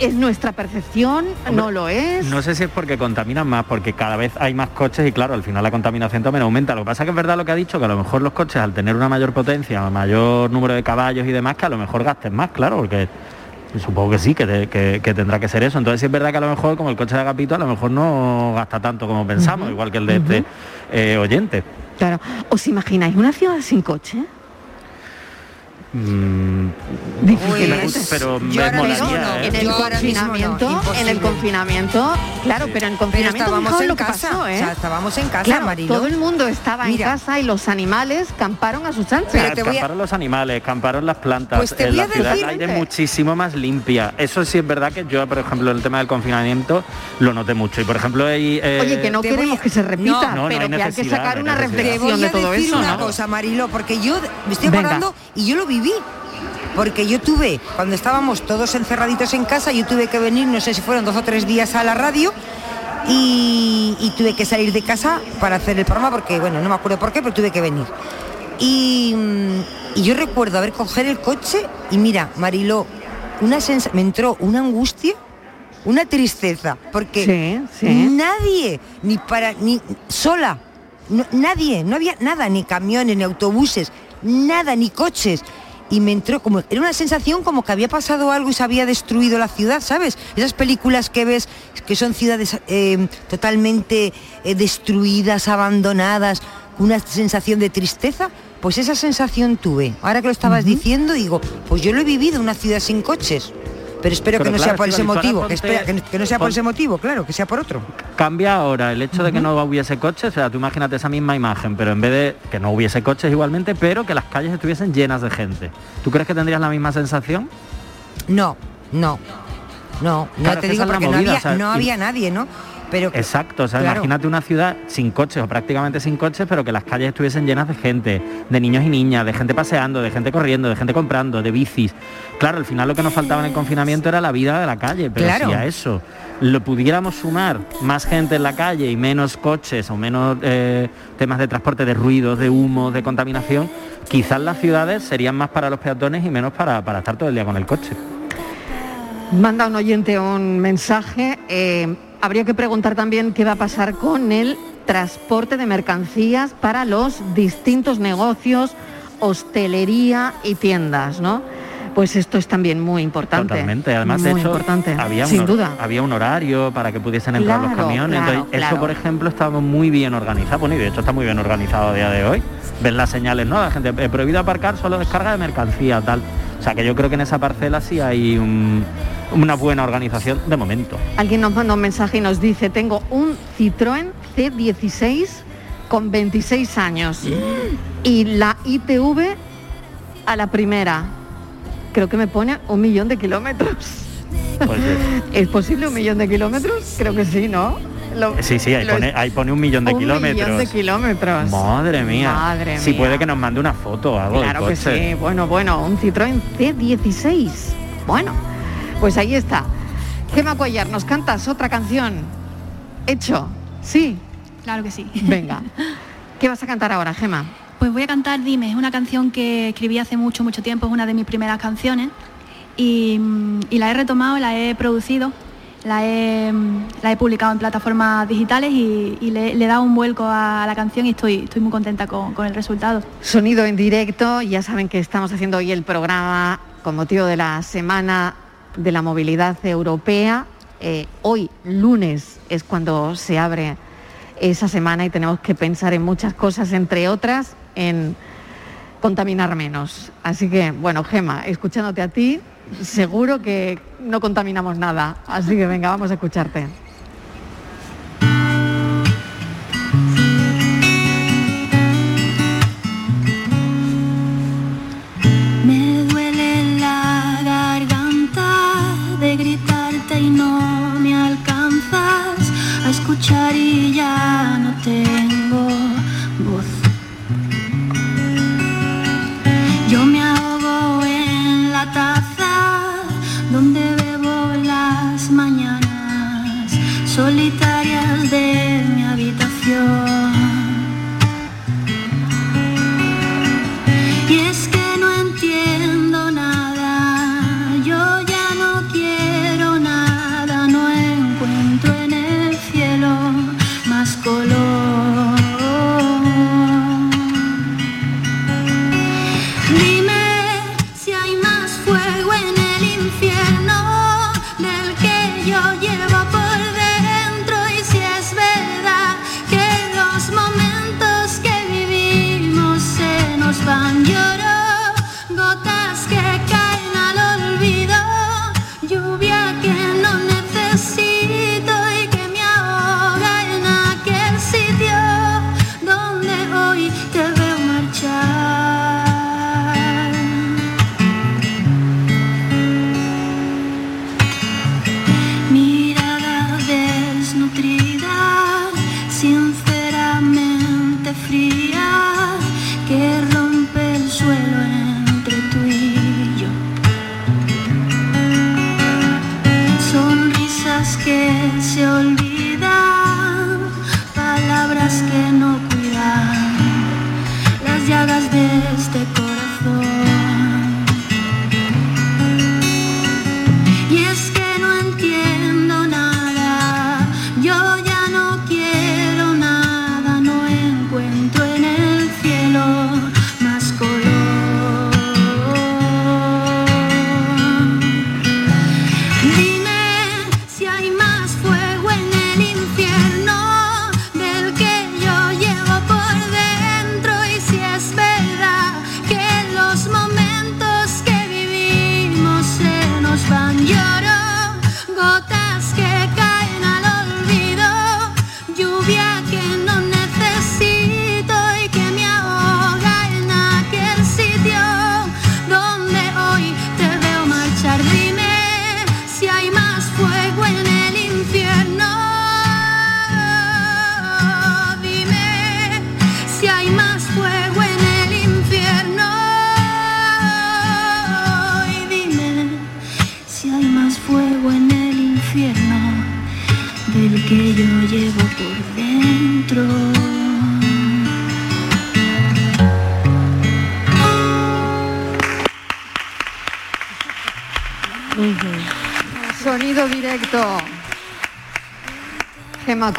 es nuestra percepción, no lo es. No sé si es porque contaminan más, porque cada vez hay más coches y claro, al final la contaminación también aumenta. Lo que pasa que es verdad lo que ha dicho, que a lo mejor los coches al tener una mayor potencia, mayor número de caballos y demás, que a lo mejor gasten más, claro, porque supongo que sí, que, te- que- que tendrá que ser eso. Entonces sí es verdad que a lo mejor como el coche de Agapito a lo mejor no gasta tanto como pensamos, igual que el de este eh, oyente. Claro, ¿os imagináis una ciudad sin coche? Mm, Difícilmente. pero me Yo molaría, mismo no. ¿eh? En el Yo mismo no, confinamiento, en el confinamiento, claro, pero en el confinamiento estábamos en casa, pasó, ¿eh? o sea, estábamos en casa, Claro, todo el mundo estaba Mira. en casa y los animales camparon a sus anchas. Pero camparon los animales, camparon las plantas. Pues te en voy la a ciudad decir- el aire muchísimo más limpia. Eso sí es verdad que yo, por ejemplo, en el tema del confinamiento lo noté mucho. Y por ejemplo, hay, eh, Oye, que no Te queremos a- que se repita, No, no pero hay que hay que sacar no hay una. Te reflexión de a todo eso, una cosa, Marilo, porque yo me estoy acordando y yo lo viví. Porque yo tuve, cuando estábamos todos encerraditos en casa, yo tuve que venir, no sé si fueron dos o tres días a la radio y, y tuve que salir de casa para hacer el programa porque, bueno, no me acuerdo por qué, pero tuve que venir. Y, y yo recuerdo haber coger el coche y mira, Mariló, una me entró una angustia, una tristeza, porque Sí, sí. nadie, ni para, ni sola, no- nadie, no había nada, ni camiones, ni autobuses, nada, ni coches. Y me entró como, era una sensación como que había pasado algo y se había destruido la ciudad, ¿sabes? Esas películas que ves que son ciudades eh, totalmente eh, destruidas, abandonadas, con una sensación de tristeza, pues esa sensación tuve. Ahora que lo estabas diciendo, digo, pues yo lo he vivido, una ciudad sin coches. Pero espero Pero que no claro, sea por ese motivo, que, ponte- espera, que no, que no sea por pon- ese motivo, claro, que sea por otro. Cambia ahora el hecho de que no hubiese coches, o sea, tú imagínate esa misma imagen, pero en vez de que no hubiese coches igualmente, pero que las calles estuviesen llenas de gente. ¿Tú crees que tendrías la misma sensación? No, no, no, no Claro, te digo porque no movida, había, o sea, no y- había nadie, ¿no? Pero Exacto, o sea, Claro. imagínate una ciudad sin coches o prácticamente sin coches, pero que las calles estuviesen llenas de gente, de niños y niñas, de gente paseando, de gente corriendo, de gente comprando, de bicis. Claro, al final lo que nos faltaba en el confinamiento era la vida de la calle, pero Claro. si a eso lo pudiéramos sumar más gente en la calle y menos coches o menos eh, temas de transporte, de ruidos, de humo, de contaminación, quizás las ciudades serían más para los peatones y menos para, para estar todo el día con el coche. Manda un oyente un mensaje. eh, habría que preguntar también qué va a pasar con el transporte de mercancías para los distintos negocios, hostelería y tiendas, ¿no? Pues esto es también muy importante. Totalmente. Además, muy de hecho, importante, había, sin duda. había un horario para que pudiesen entrar los camiones. claro, Entonces, claro. Eso, por ejemplo, estaba muy bien organizado. Bueno, y de hecho está muy bien organizado a día de hoy. Ven las señales, ¿no? La gente, eh, prohibido aparcar, solo descarga de mercancía, tal. O sea, que yo creo que en esa parcela sí hay un- una buena organización de momento. Alguien nos manda un mensaje y nos dice, tengo un Citroën C16 con 26 años y la ITV a la primera. Creo que me pone un millón de kilómetros. Pues, ¿Es posible un millón de kilómetros? Creo que sí, ¿no? Lo- sí, sí, ahí lo- pone, ahí pone un millón de un kilómetros. millón de kilómetros. Madre mía. Madre si puede que nos mande una foto o algo del Claro que sí, bueno, bueno, un Citroën C16. Bueno, pues ahí está. Gema Cuellar, ¿nos cantas otra canción? Hecho, sí. Claro que sí. Venga. ¿Qué vas a cantar ahora, Gema? Pues voy a cantar Dime, es una canción que escribí hace mucho, mucho tiempo, es una de mis primeras canciones y, mm, y la he retomado, la he producido, la he, mm, la he publicado en plataformas digitales y, y le, le he dado un vuelco a la canción y estoy, estoy muy contenta con, con el resultado. Sonido en directo, ya saben que estamos haciendo hoy el programa con motivo de la Semana de la Movilidad Europea. Eh, hoy, lunes, es cuando se abre esa semana y tenemos que pensar en muchas cosas, entre otras en contaminar menos. Así que, bueno, Gema, escuchándote a ti, seguro que no contaminamos nada. Así que venga, vamos a escucharte. Charlie.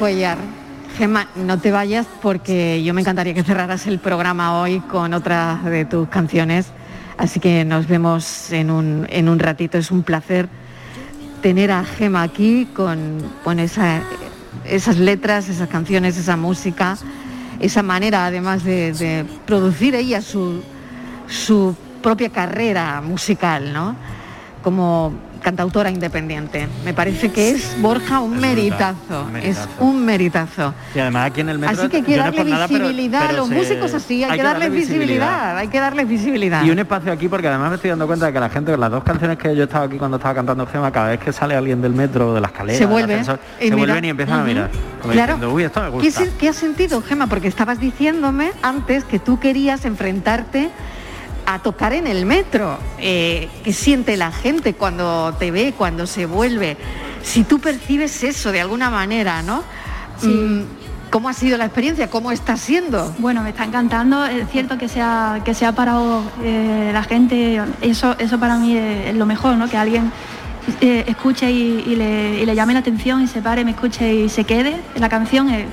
Cuellar. Gema, no te vayas porque yo me encantaría que cerraras el programa hoy con otra de tus canciones. Así que nos vemos en un, en un ratito. Es un placer tener a Gema aquí con, con esa- esas letras, esas canciones, esa música, esa manera además de, de producir ella su, su propia carrera musical, ¿no? Como cantautora independiente. Me parece que es Borja un Es meritazo, un es un meritazo. Y además aquí en el metro... Así que hay que no darle por nada, pero- visibilidad a los se- músicos así, hay, que darle visibilidad, hay que darle visibilidad. Y un espacio aquí porque además me estoy dando cuenta de que la gente con las dos canciones que yo estaba aquí cuando estaba cantando Gema, cada vez que sale alguien del metro de la escalera, se vuelve ascensor, y se vuelven y empiezan a mirar. Como Claro. diciendo, uy, esto me ¿Qué, gusta. qué has sentido, Gema? Porque estabas diciéndome antes que tú querías enfrentarte a tocar en el metro. Eh, ¿Qué siente la gente cuando te ve, cuando se vuelve? Si tú percibes eso de alguna manera, ¿no? Mm, ¿Cómo ha sido la experiencia? ¿Cómo está siendo? Bueno, me está encantando. Es cierto que se ha, que se ha parado eh, la gente. Eso, eso para mí es, es lo mejor, ¿no? Que alguien eh, escuche y, y le, y le llame la atención y se pare, me escuche y se quede. La canción es,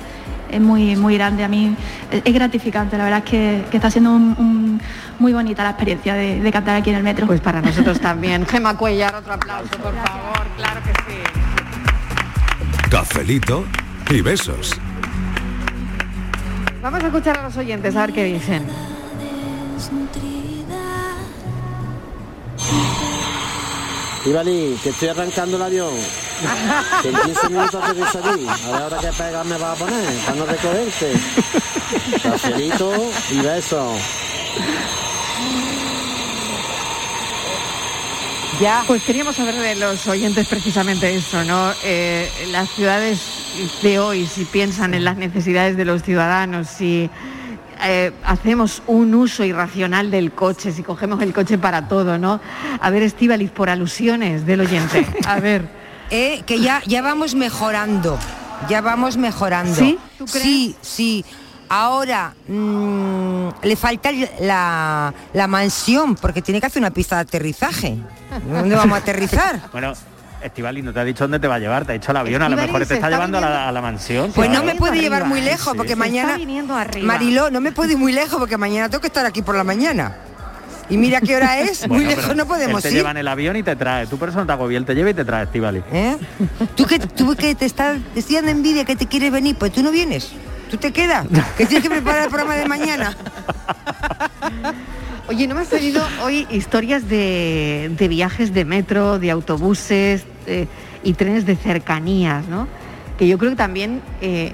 es muy, muy grande. A mí es, gratificante. La verdad es que, que está siendo un- un- muy bonita la experiencia de, de cantar aquí en el metro. Pues para nosotros también. Gema Cuellar, otro aplauso, por favor. Claro que sí. Cafelito y besos. Vamos a escuchar a los oyentes a ver qué dicen. Ibali, que estoy arrancando el avión. En 15 minutos te de salir. A ver ahora qué pega me va a poner para no recogerte. Cafelito y besos. Ya. Pues queríamos saber de los oyentes precisamente eso, ¿no? Eh, las ciudades de hoy, si piensan en las necesidades de los ciudadanos, si eh, hacemos un uso irracional del coche, si cogemos el coche para todo, ¿no? A ver, Estíbaliz, por alusiones del oyente. A ver. Eh, que ya, ya vamos mejorando, ya vamos mejorando. ¿Sí? ¿Tú crees? Sí, sí. Ahora mm, le falta la, la mansión porque tiene que hacer una pista de aterrizaje. ¿Dónde vamos a aterrizar? Bueno, Estivali, no te ha dicho dónde te va a llevar, te ha dicho el avión, a lo mejor te está está llevando a la, a la mansión. Pues no me puede llevar muy lejos Sí. porque Se mañana viniendo arriba. Mariló, no me puede ir muy lejos porque mañana tengo que estar aquí por la mañana. Y mira qué hora es, muy Bueno, lejos no podemos él te ir. lleva en el avión y te trae. Tu persona te agobia, él te lleva y te trae, Estivali. ¿Eh? Tú que, tú que te estás dando envidia que te quieres venir, pues tú no vienes. Tú te quedas, que tienes que preparar el programa de mañana. Oye, ¿no me has pedido hoy historias de, de viajes de metro, de autobuses eh, y trenes de cercanías, ¿no? Que yo creo que también eh,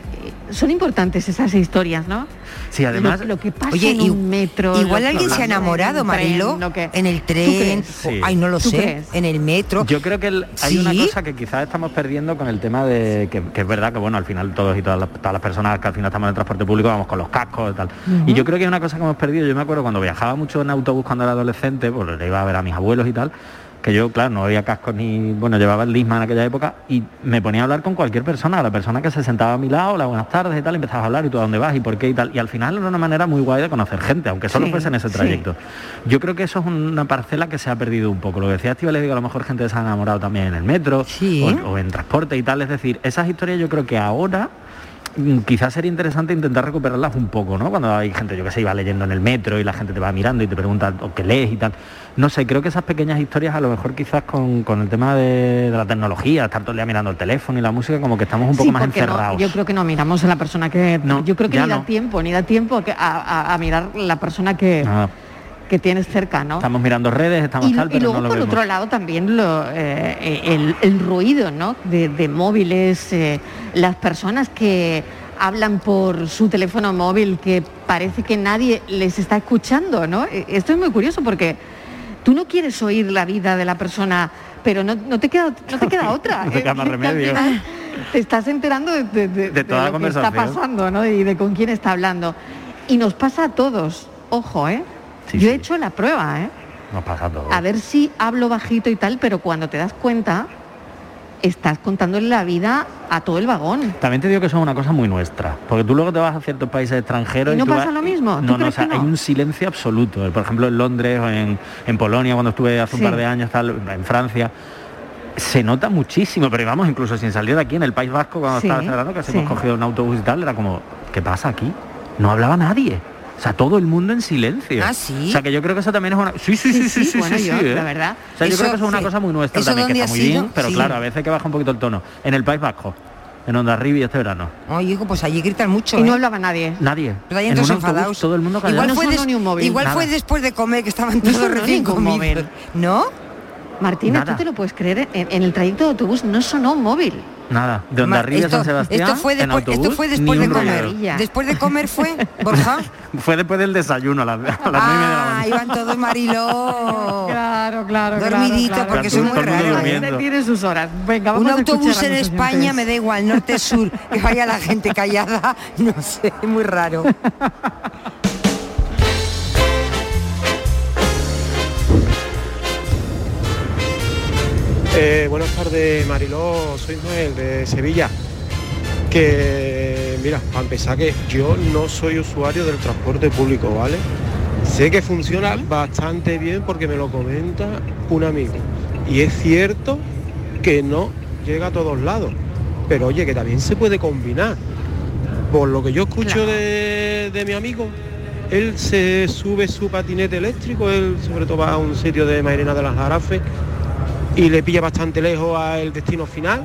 son importantes esas historias, ¿no? Sí, además... Lo, lo que pasa Oye, en y- un metro... igual alguien se ha enamorado, Marilo, que- en el ¿Tú tren, o- ay, no lo ¿Tú sé, crees? en el metro. Yo creo que el- hay una Sí. cosa que quizás estamos perdiendo con el tema de que, que es verdad que bueno al final todos y todas las, todas las personas que al final estamos en el transporte público vamos con los cascos y tal. Y yo creo que hay una cosa que hemos perdido. Yo me acuerdo cuando viajaba mucho en autobús cuando era adolescente, pues le iba a ver a mis abuelos y tal que yo, claro, no había cascos ni, bueno, llevaba el Disman en aquella época y me ponía a hablar con cualquier persona, la persona que se sentaba a mi lado, la buenas tardes y tal, empezaba a hablar y tú a dónde vas y por qué y tal. Y al final era una manera muy guay de conocer gente, aunque solo Sí, fuese en ese sí. trayecto. Yo creo que eso es una parcela que se ha perdido un poco. Lo que decía Estiva, le digo, a lo mejor gente se ha enamorado también en el metro o, o en transporte y tal. Es decir, esas historias yo creo que ahora quizás sería interesante intentar recuperarlas un poco, ¿no? Cuando hay gente, yo que sé, iba leyendo en el metro y la gente te va mirando y te pregunta o qué lees y tal. No sé, creo que esas pequeñas historias a lo mejor quizás con, con el tema de, de la tecnología, estar todo el día mirando el teléfono y la música, como que estamos un poco Sí, más no, encerrados. yo creo que no miramos a la persona que... yo creo que ni da no. tiempo, ni da tiempo a, que- a- a- a mirar la persona que, Ah, que tienes cerca, ¿no? estamos mirando redes, estamos y, tal, y luego no lo por vemos. otro lado también lo, eh, el, el ruido ¿no? de, de móviles, eh, las personas que hablan por su teléfono móvil que parece que nadie les está escuchando, ¿no? Eh, Esto es muy curioso porque tú no quieres oír la vida de la persona, pero no, no te queda no te queda otra. No te queda Eh, más remedio. Te estás enterando de, de- de- De toda la lo que está pasando, ¿no? Y de con quién está hablando. Y nos pasa a todos. Ojo, ¿eh? Yo he hecho la prueba, ¿eh? Nos pasa todo. a ver si hablo bajito y tal, pero cuando te das cuenta, estás contándole la vida a todo el vagón. También te digo que eso es una cosa muy nuestra, porque tú luego te vas a ciertos países extranjeros ¿Y no tú pasa vas- lo mismo? ¿Tú No, no, crees o sea, que no? hay un silencio absoluto. Por ejemplo, en Londres o en, en Polonia, cuando estuve hace Sí. un par de años, tal, en Francia, se nota muchísimo, pero vamos, incluso sin salir de aquí, en el País Vasco, cuando Sí, estaba celebrando, que sí. hemos cogido un autobús y tal, era como, ¿qué pasa aquí? No hablaba nadie. O sea, todo el mundo en silencio. Ah, ¿sí? O sea, que yo creo que eso también es una... Sí, sí, sí, sí, sí, bueno, sí, yo, sí, ¿eh? la verdad. O sea, yo Eso, creo que eso es una sí. cosa muy nuestra ¿Eso también, que está muy sido? bien, pero Sí. claro, a veces hay que baja un poquito el tono. En el País Vasco, en Onda Rivi este verano. Oye, hijo, pues allí gritan mucho. Y no ¿eh? hablaba nadie. Nadie. Pero ahí En todos un autobús, enfadados. todo el mundo callado. Igual, fue, des- ni un móvil. igual fue después de comer que estaban No todos sonó recién comidos. ¿No? Martina, Nada. ¿tú te lo puedes creer? En, en el trayecto de autobús no sonó un móvil. Nada, de Onda Ma- Rivi a esto, San Sebastián. esto fue en después, esto autobús, fue ni después de comer. Después de comer fue, Borja. Fue después del desayuno, a las, a las nueve y media de la Ah, mañana. iban todos Mariló. Claro, claro. Dormidito, claro, porque claro. son muy durmiendo. Tiene sus horas. Venga, Un a autobús a en España me da igual, norte-sur, que vaya la gente callada, no sé, muy raro. Eh, buenas tardes, Mariló, soy Noel de Sevilla. Que, mira, para empezar que yo no soy usuario del transporte público, ¿vale? Sé que funciona bastante bien porque me lo comenta un amigo. Y es cierto que no llega a todos lados. Pero oye, que también se puede combinar. Por lo que yo escucho de, de mi amigo, él se sube su patinete eléctrico, él sobre todo va a un sitio de Mairena de las Jarafes y le pilla bastante lejos al destino final,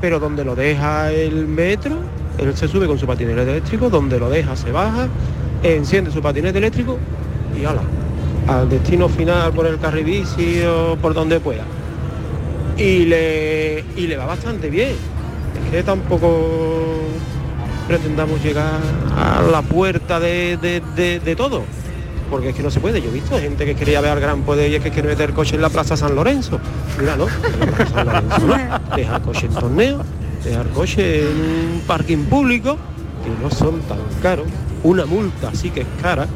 pero donde lo deja el metro, él se sube con su patinete eléctrico, donde lo deja se baja, enciende su patinete eléctrico y ala, al destino final por el carril bici o por donde pueda. Y le, y le va bastante bien. Es que tampoco pretendamos llegar a la puerta de- de- de todo. Porque es que no se puede. Yo he visto gente que quería ver al gran poder y es que quiere meter coche en la Plaza San Lorenzo. Mira, no. Dejar coche en torneo, dejar coche en un parking público, que no son tan caros. Una multa sí que es cara.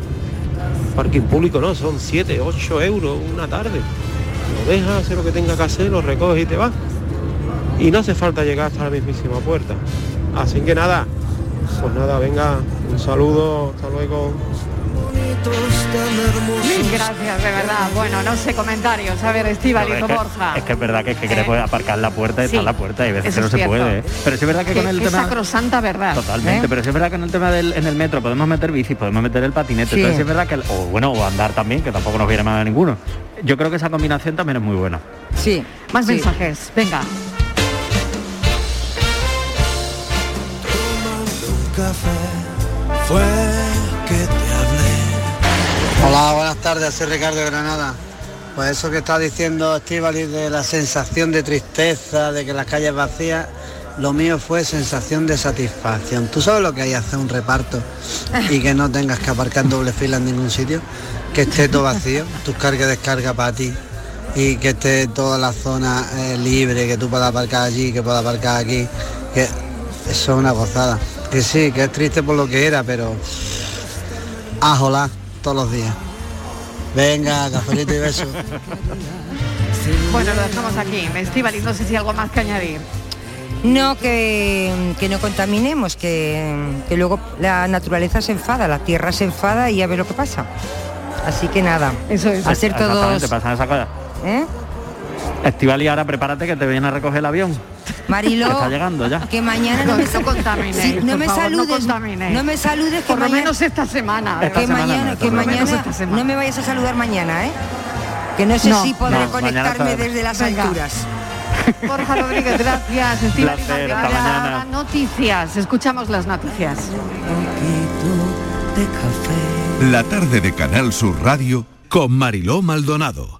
Parking público no, son 7, 8 euros una tarde. Lo dejas, hace lo que tenga que hacer, lo recoges y te vas. Y no hace falta llegar hasta la mismísima puerta. Así que nada, pues nada, venga, un saludo, hasta luego. Mil gracias, de verdad. Bueno, no sé comentarios. A ver, No, Estíbaliz es, que, Borja. es que es verdad que es que quieres poder aparcar la puerta y Sí, está la puerta y a veces que no es se cierto. puede. ¿eh? Pero sí es verdad que con el tema... sacrosanta verdad. Totalmente, ¿eh? pero sí es verdad que en el tema del en el metro podemos meter bici, podemos meter el patinete, Sí. entonces sí es verdad que, el- o bueno, o andar también, que tampoco nos viene mal a ninguno. Yo creo que esa combinación también es muy buena. Sí. Más sí. mensajes. Venga. Fue que te hablé. Hola, buenas tardes, soy Ricardo Granada. Pues eso que está diciendo Estíbaliz de la sensación de tristeza, de que las calles vacías, lo mío fue sensación de satisfacción. ¿Tú sabes lo que hay hacer un reparto y que no tengas que aparcar doble fila en ningún sitio? Que esté todo vacío, tus carga y descarga para ti y que esté toda la zona eh, libre, que tú puedas aparcar allí, que puedas aparcar aquí. Que eso es una gozada. Que sí, que es triste por lo que era, pero ajola todos los días. Venga, cafelito y besos. Bueno, lo dejamos aquí. Estivaliz, no sé si algo más que añadir. No, que, que no contaminemos, que, que luego la naturaleza se enfada, la tierra se enfada y ya ve lo que pasa. Así que nada, eso es. ser todos... Exactamente, pasan esas cosas. ¿Eh? Estival y ahora prepárate que te viene a recoger el avión. Mariló, Que está llegando ya. que mañana no me, No contaminéis, Sí, no por me favor, no saludes, no me saludes que Por lo mañana- menos esta semana. Esta que semana no, mañana, esta que no. mañana no me vayas a saludar mañana, ¿eh? Que no sé No, si podré no, conectarme desde las Venga. alturas. Borja Rodríguez, gracias. Mañana. Noticias. Escuchamos las noticias. La tarde de Canal Sur Radio con Mariló Maldonado.